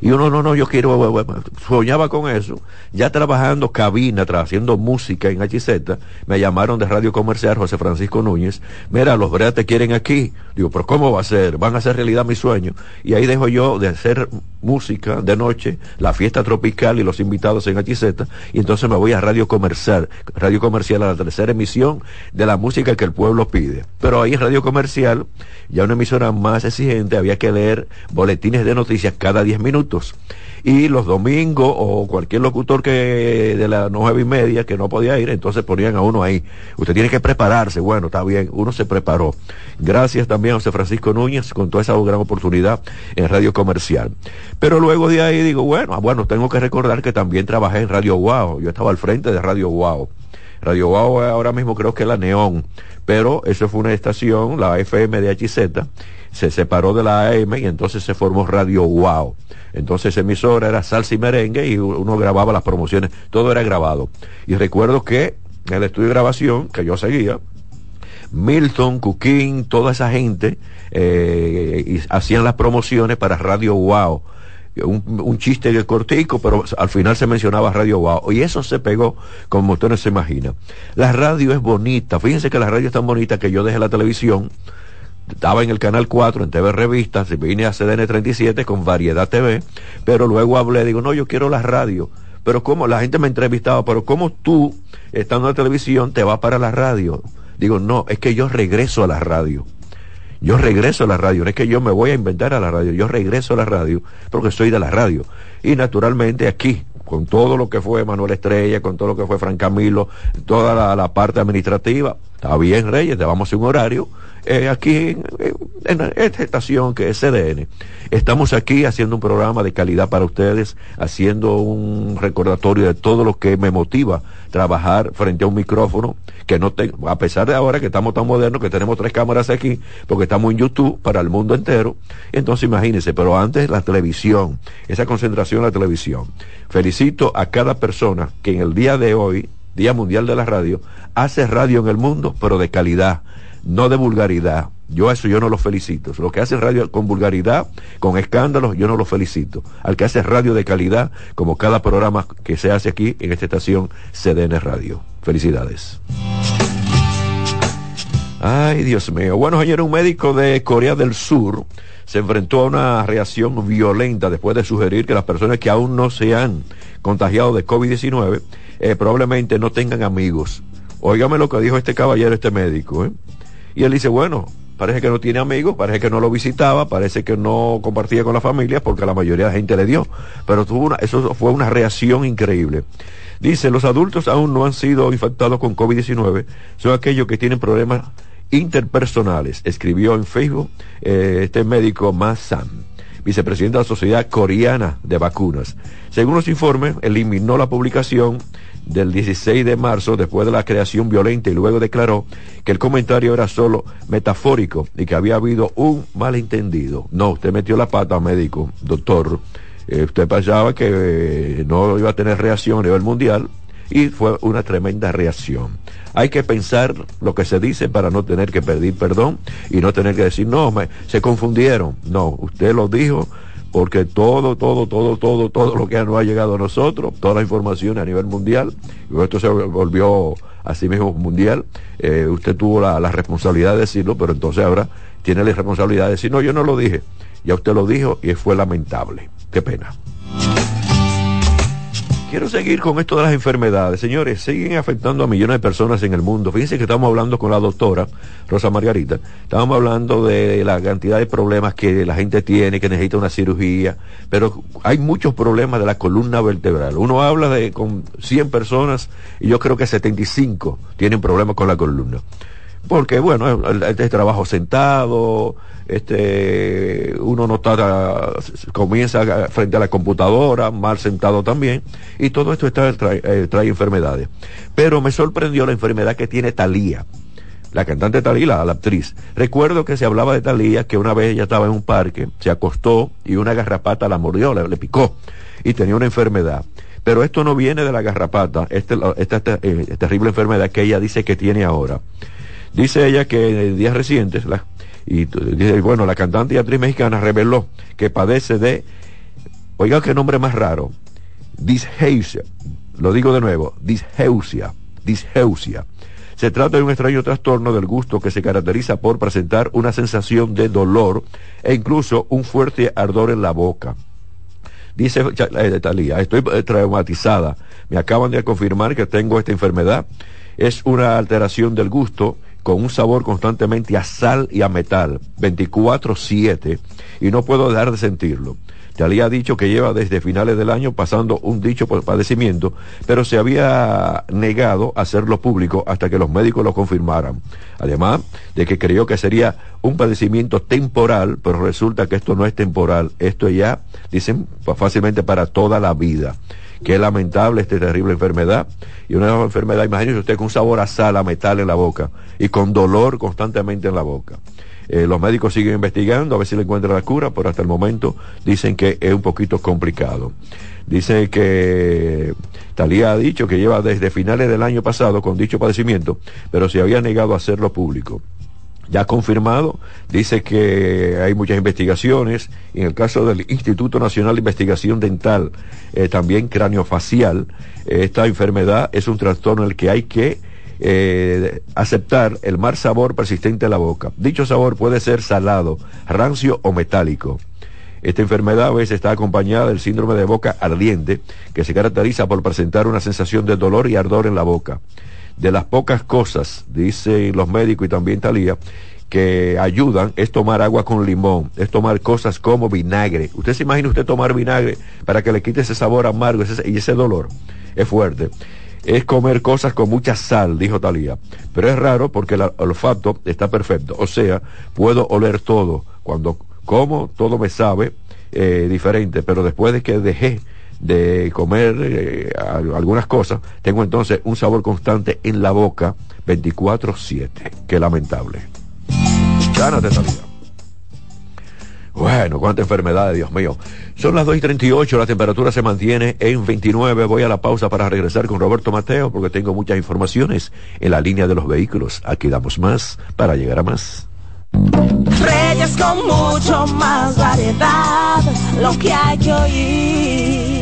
Y uno, no, no, yo quiero, soñaba con eso. Ya trabajando cabina, haciendo música en HZ, me llamaron de Radio Comercial José Francisco Núñez. Mira, los breas te quieren aquí. Digo, pero ¿cómo va a ser? Van a hacer realidad mi sueño. Y ahí dejo yo de hacer música de noche, la fiesta tropical y los invitados en HZ. Y entonces me voy a Radio Comercial, Radio Comercial a la tercera emisión de la música que el pueblo pide. Pero ahí en Radio Comercial, ya una emisora más exigente, había que leer boletines de noticias cada diez minutos y los domingos o cualquier locutor que de las nueve y media que no podía ir, entonces ponían a uno ahí. Usted tiene que prepararse. Bueno, está bien, uno se preparó. Gracias también a José Francisco Núñez con toda esa gran oportunidad en Radio Comercial. Pero luego de ahí digo, bueno, bueno, tengo que recordar que también trabajé en Radio Guau. Yo estaba al frente de Radio Guau. Radio Guau ahora mismo creo que es la Neón, pero eso fue una estación, la FM de HZ, se separó de la AM y entonces se formó Radio Wow. Entonces emisora era salsa y merengue y uno grababa las promociones, todo era grabado. Y recuerdo que en el estudio de grabación que yo seguía, Milton, Cuquín, toda esa gente eh, hacían las promociones para Radio Wow. Un, chiste cortico, pero al final se mencionaba Radio Wow. Y eso se pegó como usted no se imagina. La radio es bonita. Fíjense que la radio es tan bonita que yo dejé la televisión estaba en el canal 4 en TV Revistas, vine a CDN 37 con Variedad TV, pero luego hablé, digo, no, yo quiero la radio. Pero como la gente me entrevistaba, pero ¿cómo tú, estando en la televisión, te vas para la radio? Digo, no, es que yo regreso a la radio. Yo regreso a la radio, no es que yo me voy a inventar a la radio, yo regreso a la radio porque soy de la radio. Y naturalmente aquí, con todo lo que fue Manuel Estrella, con todo lo que fue Fran Camilo, toda la, la parte administrativa, está bien Reyes, te vamos a un horario, eh, aquí en, esta estación que es CDN. Estamos aquí haciendo un programa de calidad para ustedes, haciendo un recordatorio de todo lo que me motiva trabajar frente a un micrófono, que no tengo, a pesar de ahora que estamos tan modernos, que tenemos tres cámaras aquí, porque estamos en YouTube para el mundo entero. Entonces imagínense, pero antes la televisión, esa concentración en la televisión. Felicito a cada persona que en el día de hoy, Día Mundial de la Radio, hace radio en el mundo, pero de calidad no de vulgaridad. Yo a eso yo no lo felicito. Lo que hace radio con vulgaridad, con escándalos, yo no lo felicito. Al que hace radio de calidad, como cada programa que se hace aquí en esta estación CDN Radio. Felicidades. Ay, Dios mío. Bueno, ayer un médico de Corea del Sur se enfrentó a una reacción violenta después de sugerir que las personas que aún no se han contagiado de COVID-19 eh, probablemente no tengan amigos. Óigame lo que dijo este caballero, este médico. ¿eh? Y él dice, bueno, parece que no tiene amigos, parece que no lo visitaba, parece que no compartía con la familia porque la mayoría de la gente le dio. Pero tuvo una, eso fue una reacción increíble. Dice, los adultos aún no han sido infectados con COVID-19, son aquellos que tienen problemas interpersonales, escribió en Facebook eh, este médico Sam, vicepresidente de la Sociedad Coreana de Vacunas. Según los informes, eliminó la publicación del 16 de marzo después de la creación violenta y luego declaró que el comentario era solo metafórico y que había habido un malentendido. No, usted metió la pata, médico, doctor. Eh, usted pensaba que eh, no iba a tener reacción a nivel mundial y fue una tremenda reacción. Hay que pensar lo que se dice para no tener que pedir perdón y no tener que decir, no, me, se confundieron. No, usted lo dijo porque todo, todo, todo, todo, todo lo que no ha llegado a nosotros, toda la información a nivel mundial, y esto se volvió así mismo mundial, eh, usted tuvo la, la, responsabilidad de decirlo, pero entonces ahora tiene la responsabilidad de decir, no, yo no lo dije, ya usted lo dijo y fue lamentable. Qué pena. Quiero seguir con esto de las enfermedades. Señores, siguen afectando a millones de personas en el mundo. Fíjense que estamos hablando con la doctora Rosa Margarita. Estábamos hablando de la cantidad de problemas que la gente tiene, que necesita una cirugía. Pero hay muchos problemas de la columna vertebral. Uno habla de con 100 personas y yo creo que 75 tienen problemas con la columna porque bueno, este trabajo sentado, este, uno no está, comienza frente a la computadora, mal sentado también, y todo esto está, trae, eh, trae enfermedades. Pero me sorprendió la enfermedad que tiene Talía. la cantante Talía, la, actriz. Recuerdo que se hablaba de Talía, que una vez ella estaba en un parque, se acostó y una garrapata la mordió, le, picó y tenía una enfermedad. Pero esto no viene de la garrapata, este, esta, eh, terrible enfermedad que ella dice que tiene ahora. Dice ella que en días recientes, la, y dice, bueno, la cantante y actriz mexicana reveló que padece de, oiga qué nombre más raro, disgeusia, lo digo de nuevo, disgeusia, disgeusia. Se trata de un extraño trastorno del gusto que se caracteriza por presentar una sensación de dolor e incluso un fuerte ardor en la boca. Dice eh, Talía, estoy eh, traumatizada. Me acaban de confirmar que tengo esta enfermedad. Es una alteración del gusto con un sabor constantemente a sal y a metal, 24-7, y no puedo dejar de sentirlo. Talía ha dicho que lleva desde finales del año pasando un dicho padecimiento, pero se había negado a hacerlo público hasta que los médicos lo confirmaran. Además de que creyó que sería un padecimiento temporal, pero resulta que esto no es temporal, esto ya, dicen, fácilmente para toda la vida. Qué lamentable esta terrible enfermedad. Y una enfermedad, imagínese usted con un sabor a sal, a metal en la boca y con dolor constantemente en la boca. Eh, los médicos siguen investigando a ver si le encuentran la cura, pero hasta el momento dicen que es un poquito complicado. Dice que Talía ha dicho que lleva desde finales del año pasado con dicho padecimiento, pero se había negado a hacerlo público. Ya confirmado, dice que hay muchas investigaciones, en el caso del Instituto Nacional de Investigación Dental, eh, también craneofacial, eh, esta enfermedad es un trastorno en el que hay que eh, aceptar el mal sabor persistente en la boca. Dicho sabor puede ser salado, rancio o metálico. Esta enfermedad a veces está acompañada del síndrome de boca ardiente, que se caracteriza por presentar una sensación de dolor y ardor en la boca. De las pocas cosas, dicen los médicos y también Talía, que ayudan es tomar agua con limón, es tomar cosas como vinagre. Usted se imagina usted tomar vinagre para que le quite ese sabor amargo y ese dolor. Es fuerte es comer cosas con mucha sal, dijo Talía. Pero es raro porque el olfato está perfecto. O sea, puedo oler todo. Cuando como, todo me sabe eh, diferente. Pero después de que dejé de comer eh, algunas cosas, tengo entonces un sabor constante en la boca 24-7. Qué lamentable. Gánate, Talía. Bueno, cuánta enfermedad, Dios mío. Son las 2 y 38, la temperatura se mantiene en 29. Voy a la pausa para regresar con Roberto Mateo porque tengo muchas informaciones en la línea de los vehículos. Aquí damos más para llegar a más. Reyes con mucho más variedad, lo que hay que oír.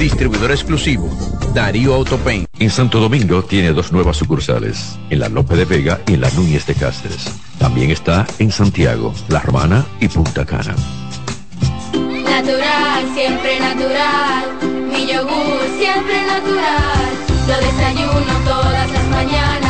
distribuidor exclusivo, Darío Autopain. En Santo Domingo tiene dos nuevas sucursales, en la Lope de Vega y en la Núñez de Cáceres. También está en Santiago, La Romana y Punta Cana natural, siempre natural. Mi yogur siempre natural. Lo desayuno todas las mañanas.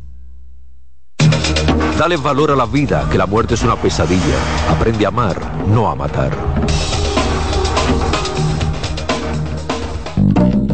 Dale valor a la vida, que la muerte es una pesadilla. Aprende a amar, no a matar.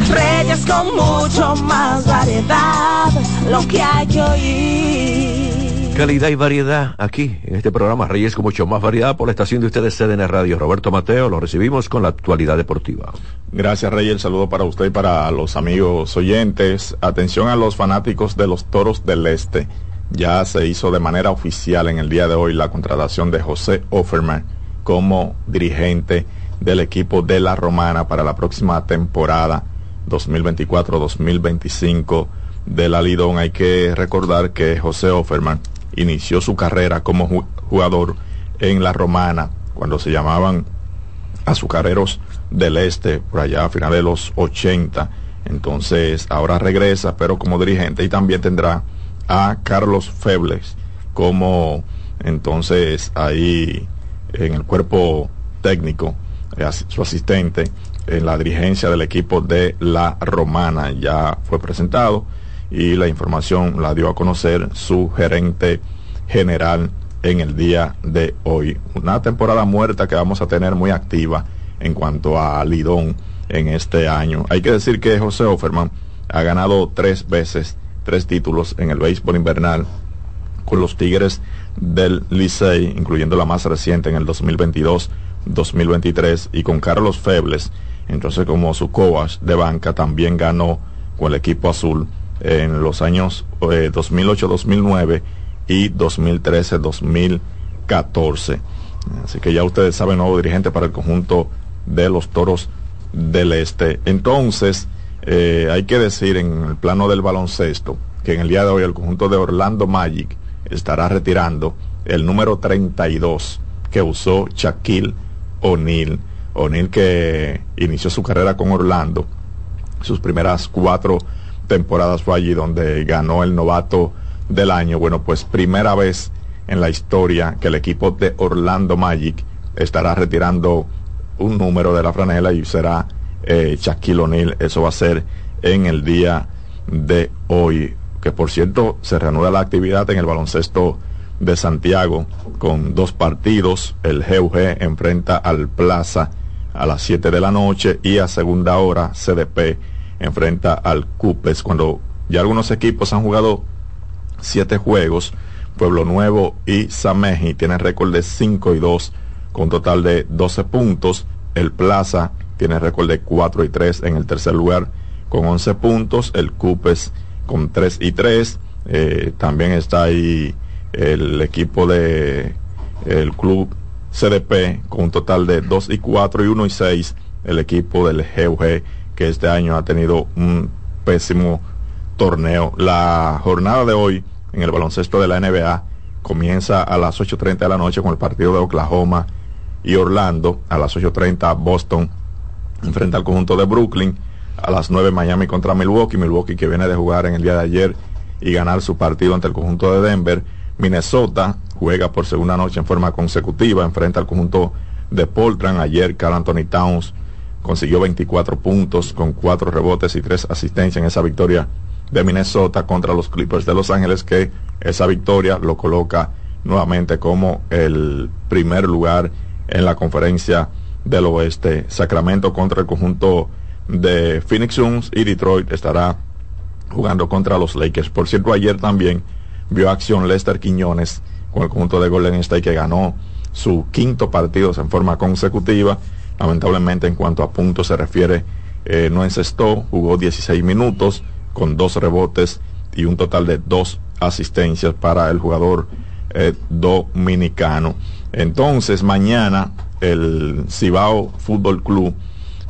Reyes con mucho más variedad, lo que hay que oír. Calidad y variedad aquí en este programa Reyes con mucho más variedad por la estación de ustedes CDN Radio. Roberto Mateo, lo recibimos con la actualidad deportiva. Gracias Reyes, el saludo para usted y para los amigos oyentes. Atención a los fanáticos de los Toros del Este. Ya se hizo de manera oficial en el día de hoy la contratación de José Offerman como dirigente del equipo de la Romana para la próxima temporada 2024-2025 de la Lidón. Hay que recordar que José Offerman inició su carrera como jugador en la Romana cuando se llamaban Azucareros del Este, por allá a finales de los 80. Entonces ahora regresa, pero como dirigente y también tendrá a Carlos Febles como entonces ahí en el cuerpo técnico, eh, su asistente en la dirigencia del equipo de la Romana. Ya fue presentado y la información la dio a conocer su gerente general en el día de hoy. Una temporada muerta que vamos a tener muy activa en cuanto a Lidón en este año. Hay que decir que José Offerman ha ganado tres veces, tres títulos en el béisbol invernal con los Tigres del Licey, incluyendo la más reciente en el 2022, 2023 y con Carlos Febles entonces como su coach de banca también ganó con el equipo azul en los años 2008-2009 eh, y 2013-2014. Así que ya ustedes saben, nuevo dirigente para el conjunto de los Toros del Este. Entonces, eh, hay que decir en el plano del baloncesto que en el día de hoy el conjunto de Orlando Magic estará retirando el número 32 que usó Shaquille O'Neal. O'Neal que inició su carrera con Orlando, sus primeras cuatro temporadas fue allí donde ganó el novato del año. Bueno, pues primera vez en la historia que el equipo de Orlando Magic estará retirando un número de la franela y será eh, Shaquille O'Neal. Eso va a ser en el día de hoy. Que por cierto se reanuda la actividad en el baloncesto de Santiago con dos partidos. El GUG enfrenta al Plaza a las 7 de la noche y a segunda hora CDP enfrenta al Cupes cuando ya algunos equipos han jugado siete juegos. Pueblo Nuevo y Sameji tienen récord de 5 y 2 con total de 12 puntos. El Plaza tiene récord de 4 y 3 en el tercer lugar con 11 puntos. El Cupes con 3 y 3. Eh, también está ahí el equipo de el club CDP con un total de 2 y 4 y 1 y 6 el equipo del GUG que este año ha tenido un pésimo torneo. La jornada de hoy en el baloncesto de la NBA comienza a las 8.30 de la noche con el partido de Oklahoma y Orlando. A las 8.30 Boston enfrenta al conjunto de Brooklyn. A las 9 Miami contra Milwaukee. Milwaukee que viene de jugar en el día de ayer y ganar su partido ante el conjunto de Denver. Minnesota juega por segunda noche en forma consecutiva, enfrenta al conjunto de Portland. Ayer Carl Anthony Towns consiguió 24 puntos con 4 rebotes y 3 asistencias en esa victoria de Minnesota contra los Clippers de Los Ángeles, que esa victoria lo coloca nuevamente como el primer lugar en la conferencia del oeste. Sacramento contra el conjunto de Phoenix Suns y Detroit estará jugando contra los Lakers. Por cierto, ayer también vio acción Lester Quiñones con el conjunto de Golden State que ganó su quinto partido en forma consecutiva. Lamentablemente en cuanto a puntos se refiere, eh, no encestó, jugó 16 minutos con dos rebotes y un total de dos asistencias para el jugador eh, dominicano. Entonces, mañana el Cibao Fútbol Club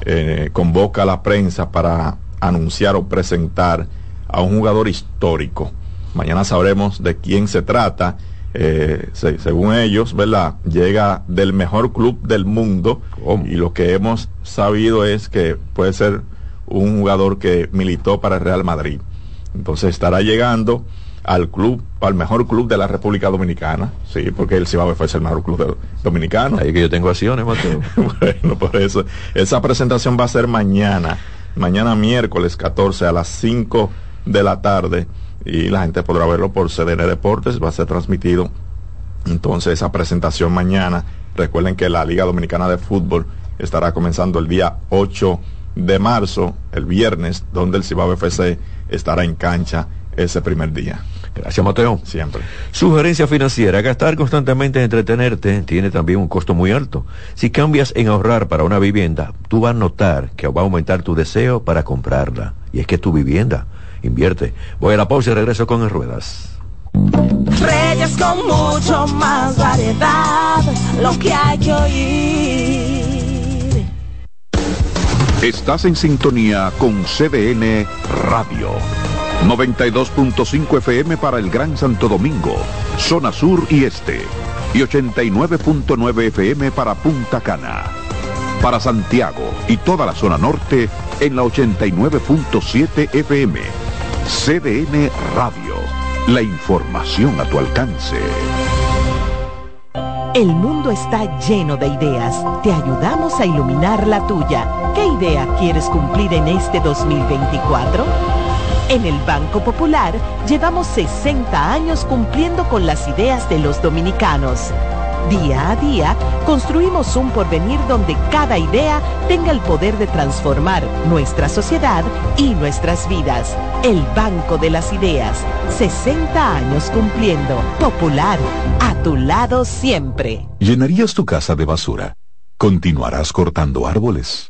eh, convoca a la prensa para anunciar o presentar a un jugador histórico. Mañana sabremos de quién se trata. Eh, se- según ellos, ¿verdad? Llega del mejor club del mundo y lo que hemos sabido es que puede ser un jugador que militó para el Real Madrid. Entonces estará llegando al club, al mejor club de la República Dominicana, sí, porque el Cibao fue el mejor club de- dominicano. Ahí que yo tengo acciones, Mateo. bueno, por eso. Esa presentación va a ser mañana, mañana miércoles 14 a las 5 de la tarde y la gente podrá verlo por CDN Deportes, va a ser transmitido. Entonces esa presentación mañana, recuerden que la Liga Dominicana de Fútbol estará comenzando el día 8 de marzo, el viernes, donde el Cibao FC estará en cancha ese primer día. Gracias, Mateo. Siempre. Sugerencia financiera. Gastar constantemente en entretenerte tiene también un costo muy alto. Si cambias en ahorrar para una vivienda, tú vas a notar que va a aumentar tu deseo para comprarla. Y es que es tu vivienda. Invierte. Voy a la pausa y regreso con En Ruedas. Reyes con mucho más variedad, lo que hay que oír. Estás en sintonía con CDN Radio. 92.5 FM para el Gran Santo Domingo, zona sur y este. Y 89.9 FM para Punta Cana. Para Santiago y toda la zona norte en la 89.7 FM. CDN Radio. La información a tu alcance. El mundo está lleno de ideas. Te ayudamos a iluminar la tuya. ¿Qué idea quieres cumplir en este 2024? En el Banco Popular llevamos 60 años cumpliendo con las ideas de los dominicanos. Día a día construimos un porvenir donde cada idea tenga el poder de transformar nuestra sociedad y nuestras vidas. El Banco de las Ideas, 60 años cumpliendo. Popular, a tu lado siempre. ¿Llenarías tu casa de basura? ¿Continuarás cortando árboles?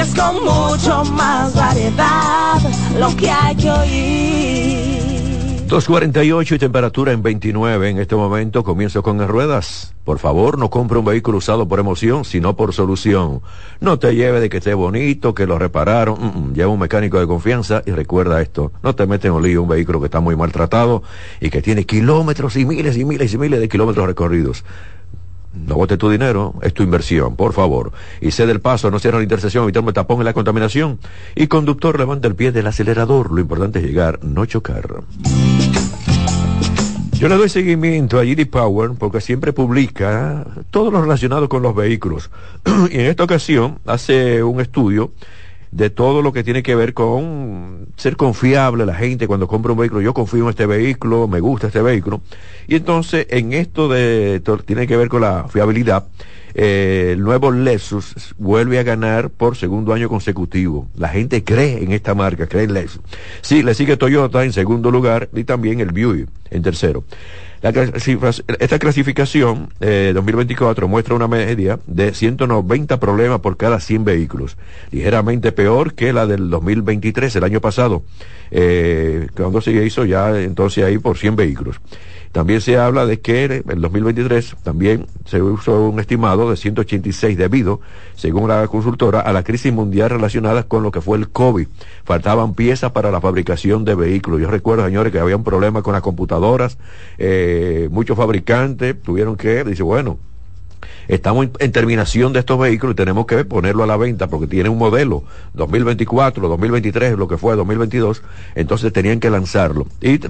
Reyes con mucho más variedad, lo que hay que oír. 248 y temperatura en 29 en este momento. Comienzo con las ruedas. Por favor, no compre un vehículo usado por emoción, sino por solución. No te lleve de que esté bonito, que lo repararon. Mm, mm. Lleva un mecánico de confianza y recuerda esto. No te metes en un lío un vehículo que está muy maltratado y que tiene kilómetros y miles y miles y miles de kilómetros recorridos. No bote tu dinero, es tu inversión, por favor. Y cede el paso, no cierra la intersección, evitando el tapón y la contaminación. Y conductor, levanta el pie del acelerador. Lo importante es llegar, no chocar. Yo le doy seguimiento a GD Power porque siempre publica todo lo relacionado con los vehículos. y en esta ocasión hace un estudio de todo lo que tiene que ver con ser confiable la gente cuando compra un vehículo. Yo confío en este vehículo, me gusta este vehículo. Y entonces en esto de tiene que ver con la fiabilidad. eh, el nuevo Lexus vuelve a ganar por segundo año consecutivo. La gente cree en esta marca, cree en Lexus. Sí, le sigue Toyota en segundo lugar y también el Buick en tercero. La esta clasificación eh, 2024 muestra una media de 190 problemas por cada 100 vehículos, ligeramente peor que la del 2023, el año pasado, eh, cuando se hizo ya entonces ahí por 100 vehículos. También se habla de que en el 2023 también se usó un estimado de 186 debido, según la consultora, a la crisis mundial relacionada con lo que fue el COVID. Faltaban piezas para la fabricación de vehículos. Yo recuerdo, señores, que había un problema con las computadoras. eh, muchos fabricantes tuvieron que, dice, bueno, estamos en, terminación de estos vehículos y tenemos que ponerlo a la venta porque tiene un modelo 2024, 2023, lo que fue 2022, entonces tenían que lanzarlo. Y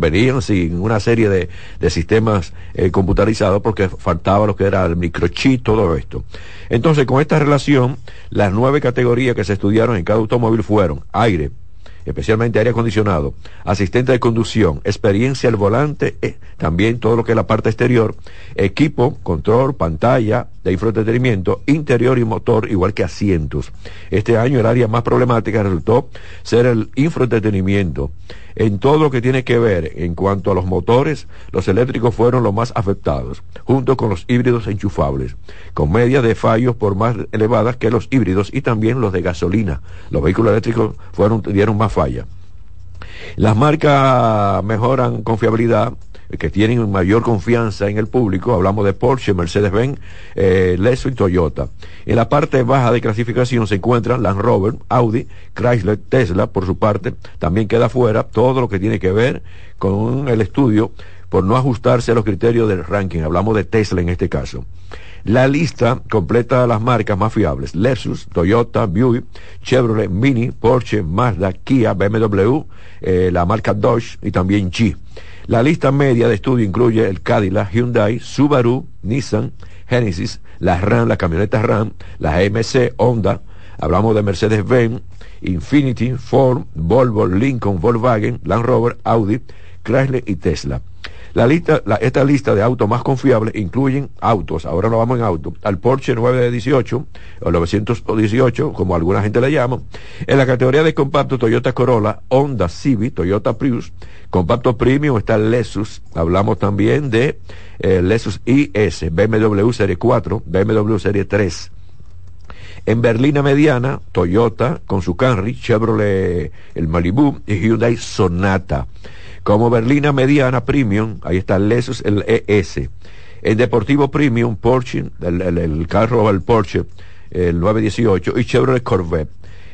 venían sin una serie de, de sistemas eh, computarizados porque faltaba lo que era el microchip, todo esto. Entonces, con esta relación, las nueve categorías que se estudiaron en cada automóvil fueron aire, especialmente aire acondicionado, asistente de conducción, experiencia al volante, eh, también todo lo que es la parte exterior, equipo, control, pantalla de infoentretenimiento, interior y motor, igual que asientos. Este año el área más problemática resultó ser el infoentretenimiento. En todo lo que tiene que ver en cuanto a los motores, los eléctricos fueron los más afectados, junto con los híbridos enchufables, con medias de fallos por más elevadas que los híbridos y también los de gasolina. Los vehículos eléctricos fueron, dieron más falla. Las marcas mejoran confiabilidad, que tienen mayor confianza en el público. Hablamos de Porsche, Mercedes-Benz, eh, Lexus y Toyota. En la parte baja de clasificación se encuentran Land Rover, Audi, Chrysler, Tesla, por su parte. También queda fuera todo lo que tiene que ver con el estudio por no ajustarse a los criterios del ranking. Hablamos de Tesla en este caso. La lista completa las marcas más fiables. Lexus, Toyota, Buick, Chevrolet, Mini, Porsche, Mazda, Kia, BMW, eh, la marca Dodge y también G. La lista media de estudio incluye el Cadillac, Hyundai, Subaru, Nissan, Genesis, la RAM, la camioneta RAM, la AMC, Honda, hablamos de Mercedes-Benz, Infinity, Ford, Volvo, Lincoln, Volkswagen, Land Rover, Audi, Chrysler y Tesla. La lista, esta lista de autos más confiables incluyen autos, ahora nos vamos en auto, al Porsche 918 o 918, como alguna gente le llama. En la categoría de compacto Toyota Corolla, Honda Civic, Toyota Prius, compacto premium está Lexus, hablamos también de eh, Lexus IS, BMW Serie 4, BMW Serie 3. En berlina mediana, Toyota con su Camry, Chevrolet el Malibu y Hyundai Sonata. Como berlina mediana premium, ahí está el Lexus el ES. En deportivo premium, Porsche, el, el- el carro el Porsche, el 918 y Chevrolet Corvette.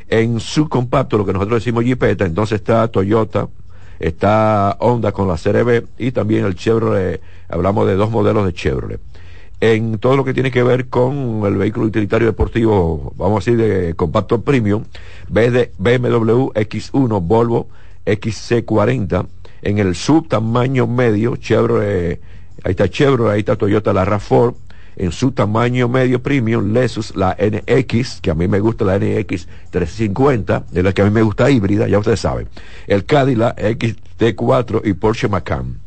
En subcompacto, lo que nosotros decimos Jeepeta, entonces está Toyota, está Honda con la CRB y también el Chevrolet, hablamos de dos modelos de Chevrolet en todo lo que tiene que ver con el vehículo utilitario deportivo, vamos a decir, de compacto premium, BMW X1, Volvo XC40, en el sub tamaño medio, Chevrolet, ahí está Chevrolet, ahí está Toyota, la RAV4, en su tamaño medio premium, Lexus, la NX, que a mí me gusta la NX 350, es la que a mí me gusta híbrida, ya ustedes saben, el Cadillac XT4 y Porsche Macan.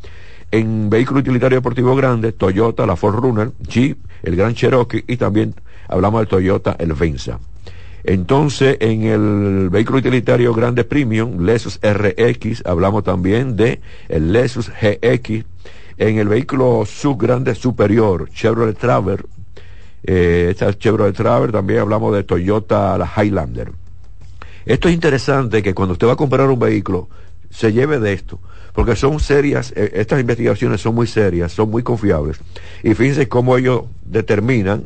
En vehículo utilitario deportivo grande, Toyota, la Ford Runner, Jeep, el Gran Cherokee y también hablamos del Toyota, el Venza. Entonces, en el vehículo utilitario grande premium, Lexus RX, hablamos también de el Lexus GX. En el vehículo subgrande superior, Chevrolet Traver, eh, esta Chevrolet Traver, también hablamos de Toyota, la Highlander. Esto es interesante que cuando usted va a comprar un vehículo, se lleve de esto, porque son serias, eh, estas investigaciones son muy serias, son muy confiables. Y fíjense cómo ellos determinan,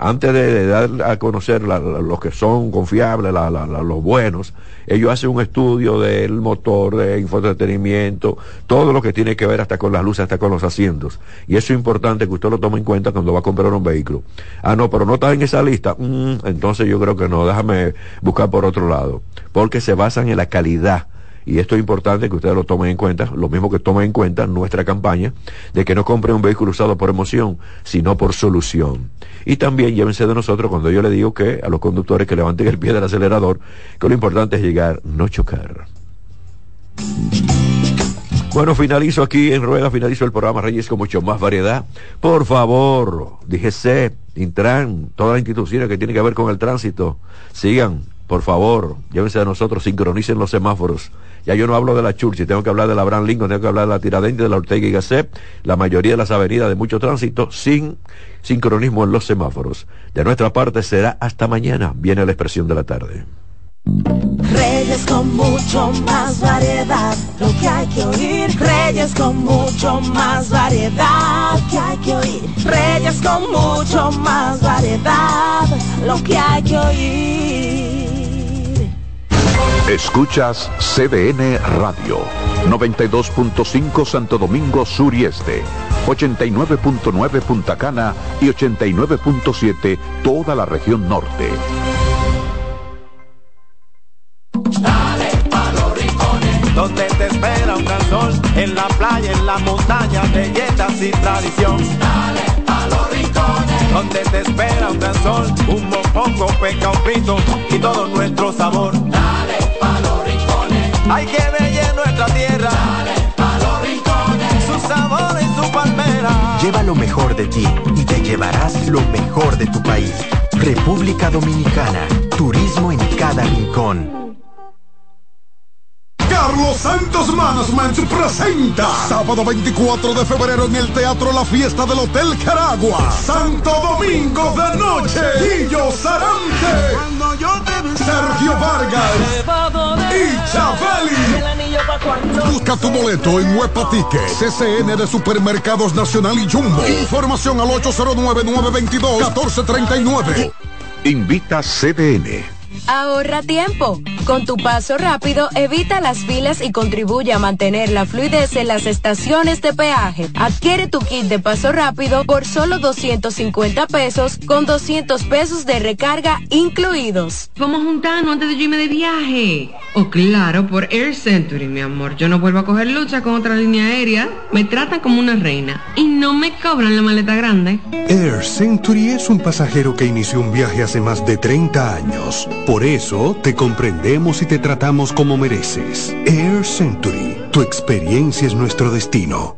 antes de, dar a conocer los que son confiables, la- los buenos, ellos hacen un estudio del motor, de infoentretenimiento, todo lo que tiene que ver hasta con las luces, hasta con los asientos. Y eso es importante que usted lo tome en cuenta cuando va a comprar un vehículo. Ah, no, pero no está en esa lista. Mm, entonces yo creo que no, déjame buscar por otro lado. Porque se basan en la calidad. Y esto es importante que ustedes lo tomen en cuenta, lo mismo que tomen en cuenta nuestra campaña de que no compren un vehículo usado por emoción, sino por solución. Y también llévense de nosotros cuando yo le digo que a los conductores que levanten el pie del acelerador, que lo importante es llegar, no chocar. Bueno, finalizo aquí en Rueda, finalizo el programa Reyes con mucho más variedad. Por favor, DGC, Intran, todas las instituciones que tienen que ver con el tránsito, sigan, por favor, llévense de nosotros, sincronicen los semáforos. Ya yo no hablo de la Churchi, tengo que hablar de la Abraham Lincoln, tengo que hablar de la Tiradentes, de la Ortega y Gasset, la mayoría de las avenidas de mucho tránsito, sin sincronismo en los semáforos. De nuestra parte será hasta mañana, viene la expresión de la tarde. Reyes con mucho más variedad, lo que hay que oír. Reyes con mucho más variedad, lo que hay que oír. Reyes con mucho más variedad, lo que hay que oír. Escuchas CDN Radio, 92.5 Santo Domingo Sur y Este, 89.9 Punta Cana y 89.7 toda la región norte. Dale pa' los rincones, donde te espera un gran sol, en la playa, en la montaña, belletas y tradición. Dale pa' los rincones, donde te espera un gran sol, un mopongo, peca, un pito y todo nuestro sabor. Hay que ver nuestra tierra. Dale pa' los rincones, su sabor y su palmera. Lleva lo mejor de ti y te llevarás lo mejor de tu país. República Dominicana. Turismo en cada rincón. Carlos Santos Management presenta sábado 24 de febrero en el Teatro La Fiesta del Hotel Caragua. Santo Domingo de Noche. Guillo Sarante. Sergio Vargas. Y Chabeli. Busca tu boleto en Huepa Ticket. CCN de Supermercados Nacional y Jumbo. Información al 809-922-1439. Invita CDN. Ahorra tiempo. Con tu paso rápido, evita las filas y contribuye a mantener la fluidez en las estaciones de peaje. Adquiere tu kit de paso rápido por solo 250 pesos con 200 pesos de recarga incluidos. Vamos juntando antes de yo irme de viaje. Oh, claro, por Air Century, mi amor. Yo no vuelvo a coger lucha con otra línea aérea. Me tratan como una reina y no me cobran la maleta grande. Air Century es un pasajero que inició un viaje hace más de 30 años. Por eso te comprendemos y te tratamos como mereces. Air Century, tu experiencia es nuestro destino.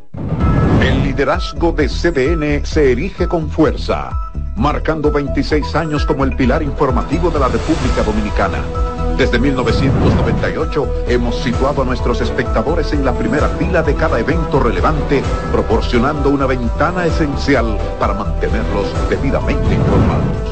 El liderazgo de CDN se erige con fuerza, marcando 26 años como el pilar informativo de la República Dominicana. Desde 1998 hemos situado a nuestros espectadores en la primera fila de cada evento relevante, proporcionando una ventana esencial para mantenerlos debidamente informados.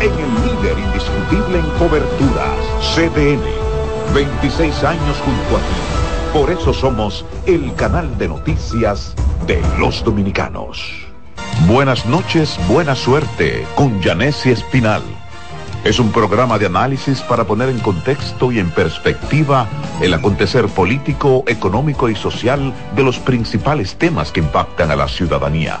en el líder indiscutible en coberturas, CDN. 26 años junto a ti. Por eso somos el canal de noticias de los dominicanos. Buenas noches, buena suerte con Janessi Espinal. Es un programa de análisis para poner en contexto y en perspectiva el acontecer político, económico y social de los principales temas que impactan a la ciudadanía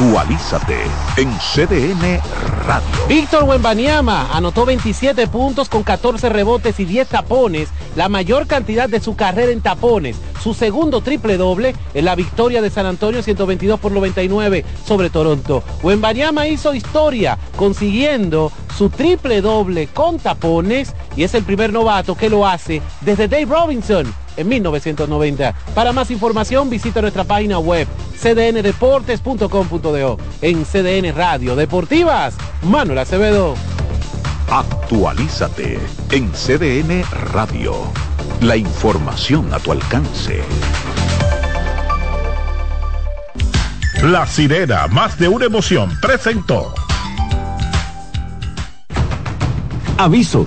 Actualízate en CDN Radio. Víctor Wembaniama anotó 27 puntos con 14 rebotes y 10 tapones, la mayor cantidad de su carrera en tapones. Su segundo triple doble en la victoria de San Antonio 122 por 99 sobre Toronto. Wembaniama hizo historia consiguiendo su triple doble con tapones y es el primer novato que lo hace desde Dave Robinson en 1990. Para más información visita nuestra página web cdndeportes.com.do. En CDN Radio Deportivas, Manuel Acevedo. Actualízate en CDN Radio. La información a tu alcance. La sirena, más de una emoción, presentó. Aviso.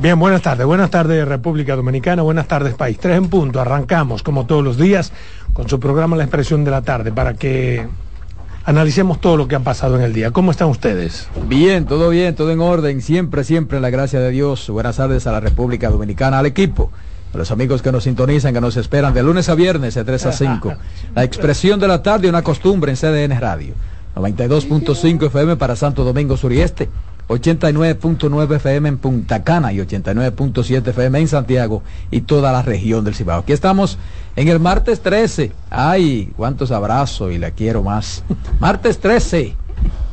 Bien, buenas tardes. Buenas tardes República Dominicana, buenas tardes país. Tres en punto. Arrancamos como todos los días con su programa La Expresión de la Tarde para que analicemos todo lo que ha pasado en el día. ¿Cómo están ustedes? Bien, todo bien, todo en orden. Siempre, siempre la gracia de Dios. Buenas tardes a la República Dominicana, al equipo. A los amigos que nos sintonizan, que nos esperan de lunes a viernes de 3 a 5. La expresión de la tarde, una costumbre en CDN Radio. 92.5 FM para Santo Domingo Sur y Este. 89.9 FM en Punta Cana y 89.7 FM en Santiago y toda la región del Cibao. Aquí estamos en el martes 13. Ay, cuántos abrazos y la quiero más. martes 13.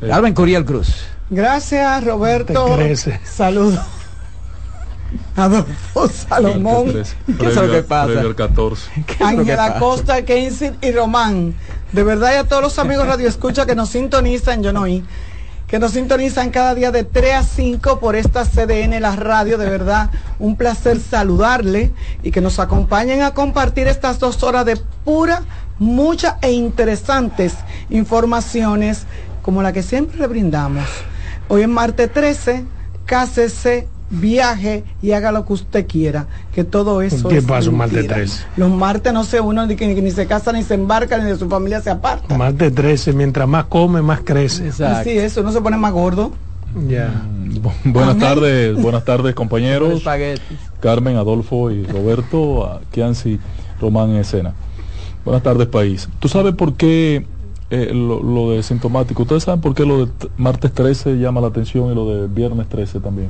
Carmen Curiel Cruz. Gracias, Roberto. Saludos. Adolfo Salomón. ¿Qué es lo que pasa? Previo al 14. Ángela Costa, Kensit y Román. De verdad, y a todos los amigos Radio Escucha que nos sintonizan, yo no oí que nos sintonizan cada día de 3 a 5 por esta CDN, la radio. De verdad, un placer saludarle y que nos acompañen a compartir estas dos horas de pura, muchas e interesantes informaciones como la que siempre le brindamos. Hoy es martes 13, cásese viaje y haga lo que usted quiera, que todo eso ¿Qué es pasa un martes 13? Los martes no se uno ni, que- ni se casa ni se embarca ni de su familia se aparta. Más de 13, mientras más come, más crece. Así eso, no se pone más gordo. Ya. Buenas Amén. tardes, buenas tardes compañeros. Carmen, Adolfo y Roberto, a Kianci, Román en escena. Buenas tardes país. ¿Tú sabes por qué eh, lo, lo de sintomático? ¿Ustedes saben por qué lo de martes 13 llama la atención y lo de viernes 13 también?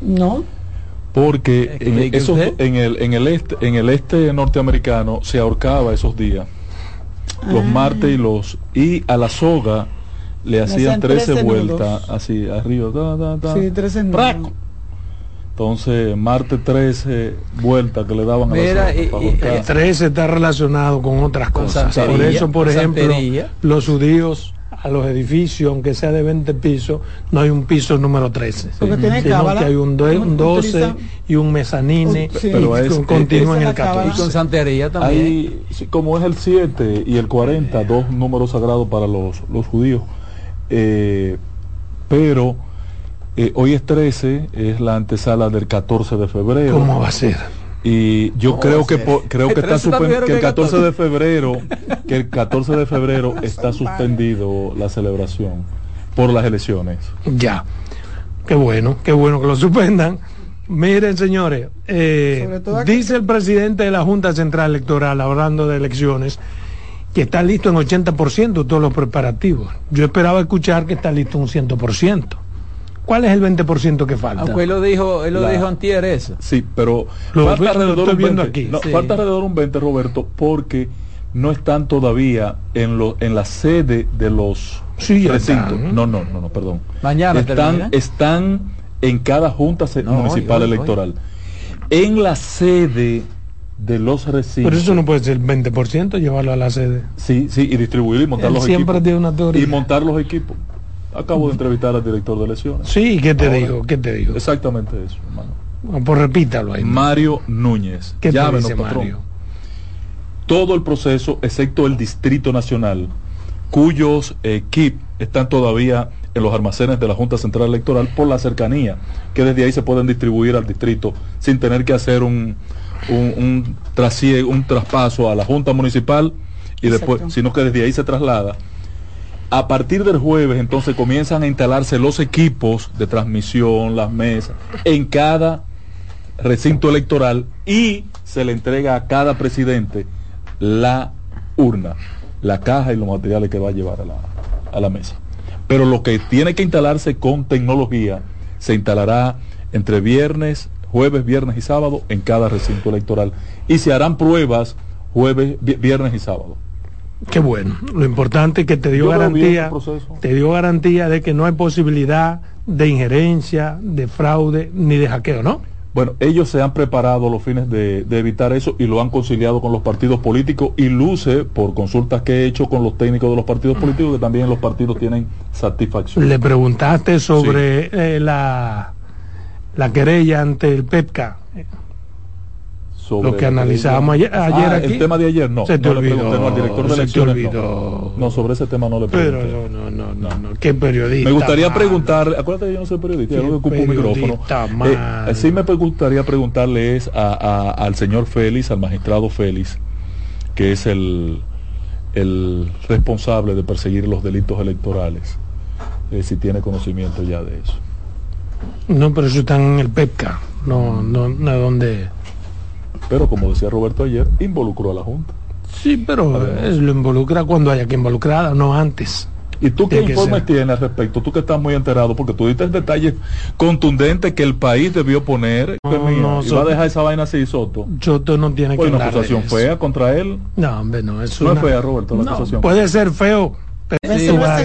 No. Porque en, esos- en el, en, el este, en el este norteamericano se ahorcaba esos días, los Ah. martes y los... Y a la soga le hacían hacían 13 13 vueltas así arriba. ta, ta, ta. Sí, 13 no. ¡Prac! Entonces, martes 13 vueltas que le daban a la Mira, soga. El 13 está relacionado con otras cosas. santería, por eso, por ejemplo, santería. los judíos a los edificios, aunque sea de 20 pisos, no hay un piso número 13. Porque tiene sino cábala. que hay un, do- un 12 Utiliza- y un mezanine, Sí. Pero es- con- continúa en el 14. Y con santería también. Hay, como es el 7 y el 40, dos números sagrados para los, los judíos. Eh, pero eh, hoy es 13, es la antesala del 14 de febrero. ¿Cómo va a ser? Y yo ¿Cómo creo que ser? po- creo que El está 13 también suspen- que el que 14 14. de febrero, que el 14 de febrero está suspendido la celebración por las elecciones. Ya. Qué bueno, qué bueno que lo suspendan. Miren, señores, eh, dice el presidente de la Junta Central Electoral, hablando de elecciones, que está listo en 80% todos los preparativos. Yo esperaba escuchar que está listo un 100%. ¿Cuál es el 20% que falta? Aunque él lo dijo, él lo La- dijo antier eso. Sí, pero Lo- falta lo alrededor estoy un viendo 20. aquí. No, Sí. Falta alrededor un 20, Roberto, porque no están todavía en lo, en la sede de los Sí, recintos. están. No, no, no, no, perdón. Mañana están, termina. están en cada junta No, municipal hoy, hoy, electoral. En la sede de los recintos. Pero eso no puede ser el 20%, llevarlo a la sede. Sí, sí, y distribuir y montar Él los siempre equipos. tiene una teoría. Y montar los equipos. Acabo de entrevistar al director de elecciones. Sí, ¿qué te Ahora, digo? ¿Qué te digo? Exactamente eso, hermano. Bueno, Pues repítalo ahí. Mario Núñez. ¿Qué te Llámenos, dice patrón. Mario? Todo el proceso, excepto el Distrito Nacional, cuyos equipos están todavía en los almacenes de la Junta Central Electoral por la cercanía, que desde ahí se pueden distribuir al distrito sin tener que hacer un, un, un trasie- un traspaso a la Junta Municipal y después, sino que desde ahí se traslada. A partir del jueves, entonces comienzan a instalarse los equipos de transmisión, las mesas, en cada recinto electoral y se le entrega a cada presidente la urna, la caja y los materiales que va a llevar a la, a la mesa. Pero lo que tiene que instalarse con tecnología se instalará entre viernes, jueves, viernes y sábado en cada recinto electoral y se harán pruebas jueves, vi- viernes y sábado. Qué bueno. Lo importante es que te dio Yo garantía, te dio garantía de que no hay posibilidad de injerencia, de fraude ni de hackeo, ¿no? Bueno, ellos se han preparado a los fines de, de, evitar eso y lo han conciliado con los partidos políticos y luce por consultas que he hecho con los técnicos de los partidos políticos que también los partidos tienen satisfacción. Le preguntaste sobre sí. eh, la, la querella ante el PEPCA. Sobre lo que analizábamos ayer, ayer ah, aquí. El tema de ayer no. Se te no olvidó. Le no, al director de se te olvidó. No. no, sobre ese tema no le pregunté. Pero no, no, no, no, qué periodista. Me gustaría preguntarle, acuérdate que yo no soy periodista, yo no ocupo un micrófono. Eh, sí me gustaría preguntarle es a, a, al señor Félix, al magistrado Félix, que es el, el responsable de perseguir los delitos electorales, eh, si tiene conocimiento ya de eso. No, pero eso está en el PEPCA, no, no, no donde pero como decía Roberto ayer, involucró a la Junta. Sí, pero es, lo involucra cuando haya que involucrarla, no antes. ¿Y tú qué informes tienes al respecto? Tú que estás muy enterado, porque tú diste el detalle contundente que el país debió poner. No, mía, no, y va a dejar esa vaina así, Soto. Soto no tiene pues que una acusación fea contra él. No, hombre, no. Es no una... es fea, Roberto, la no, acusación. Puede ser feo, pero sí.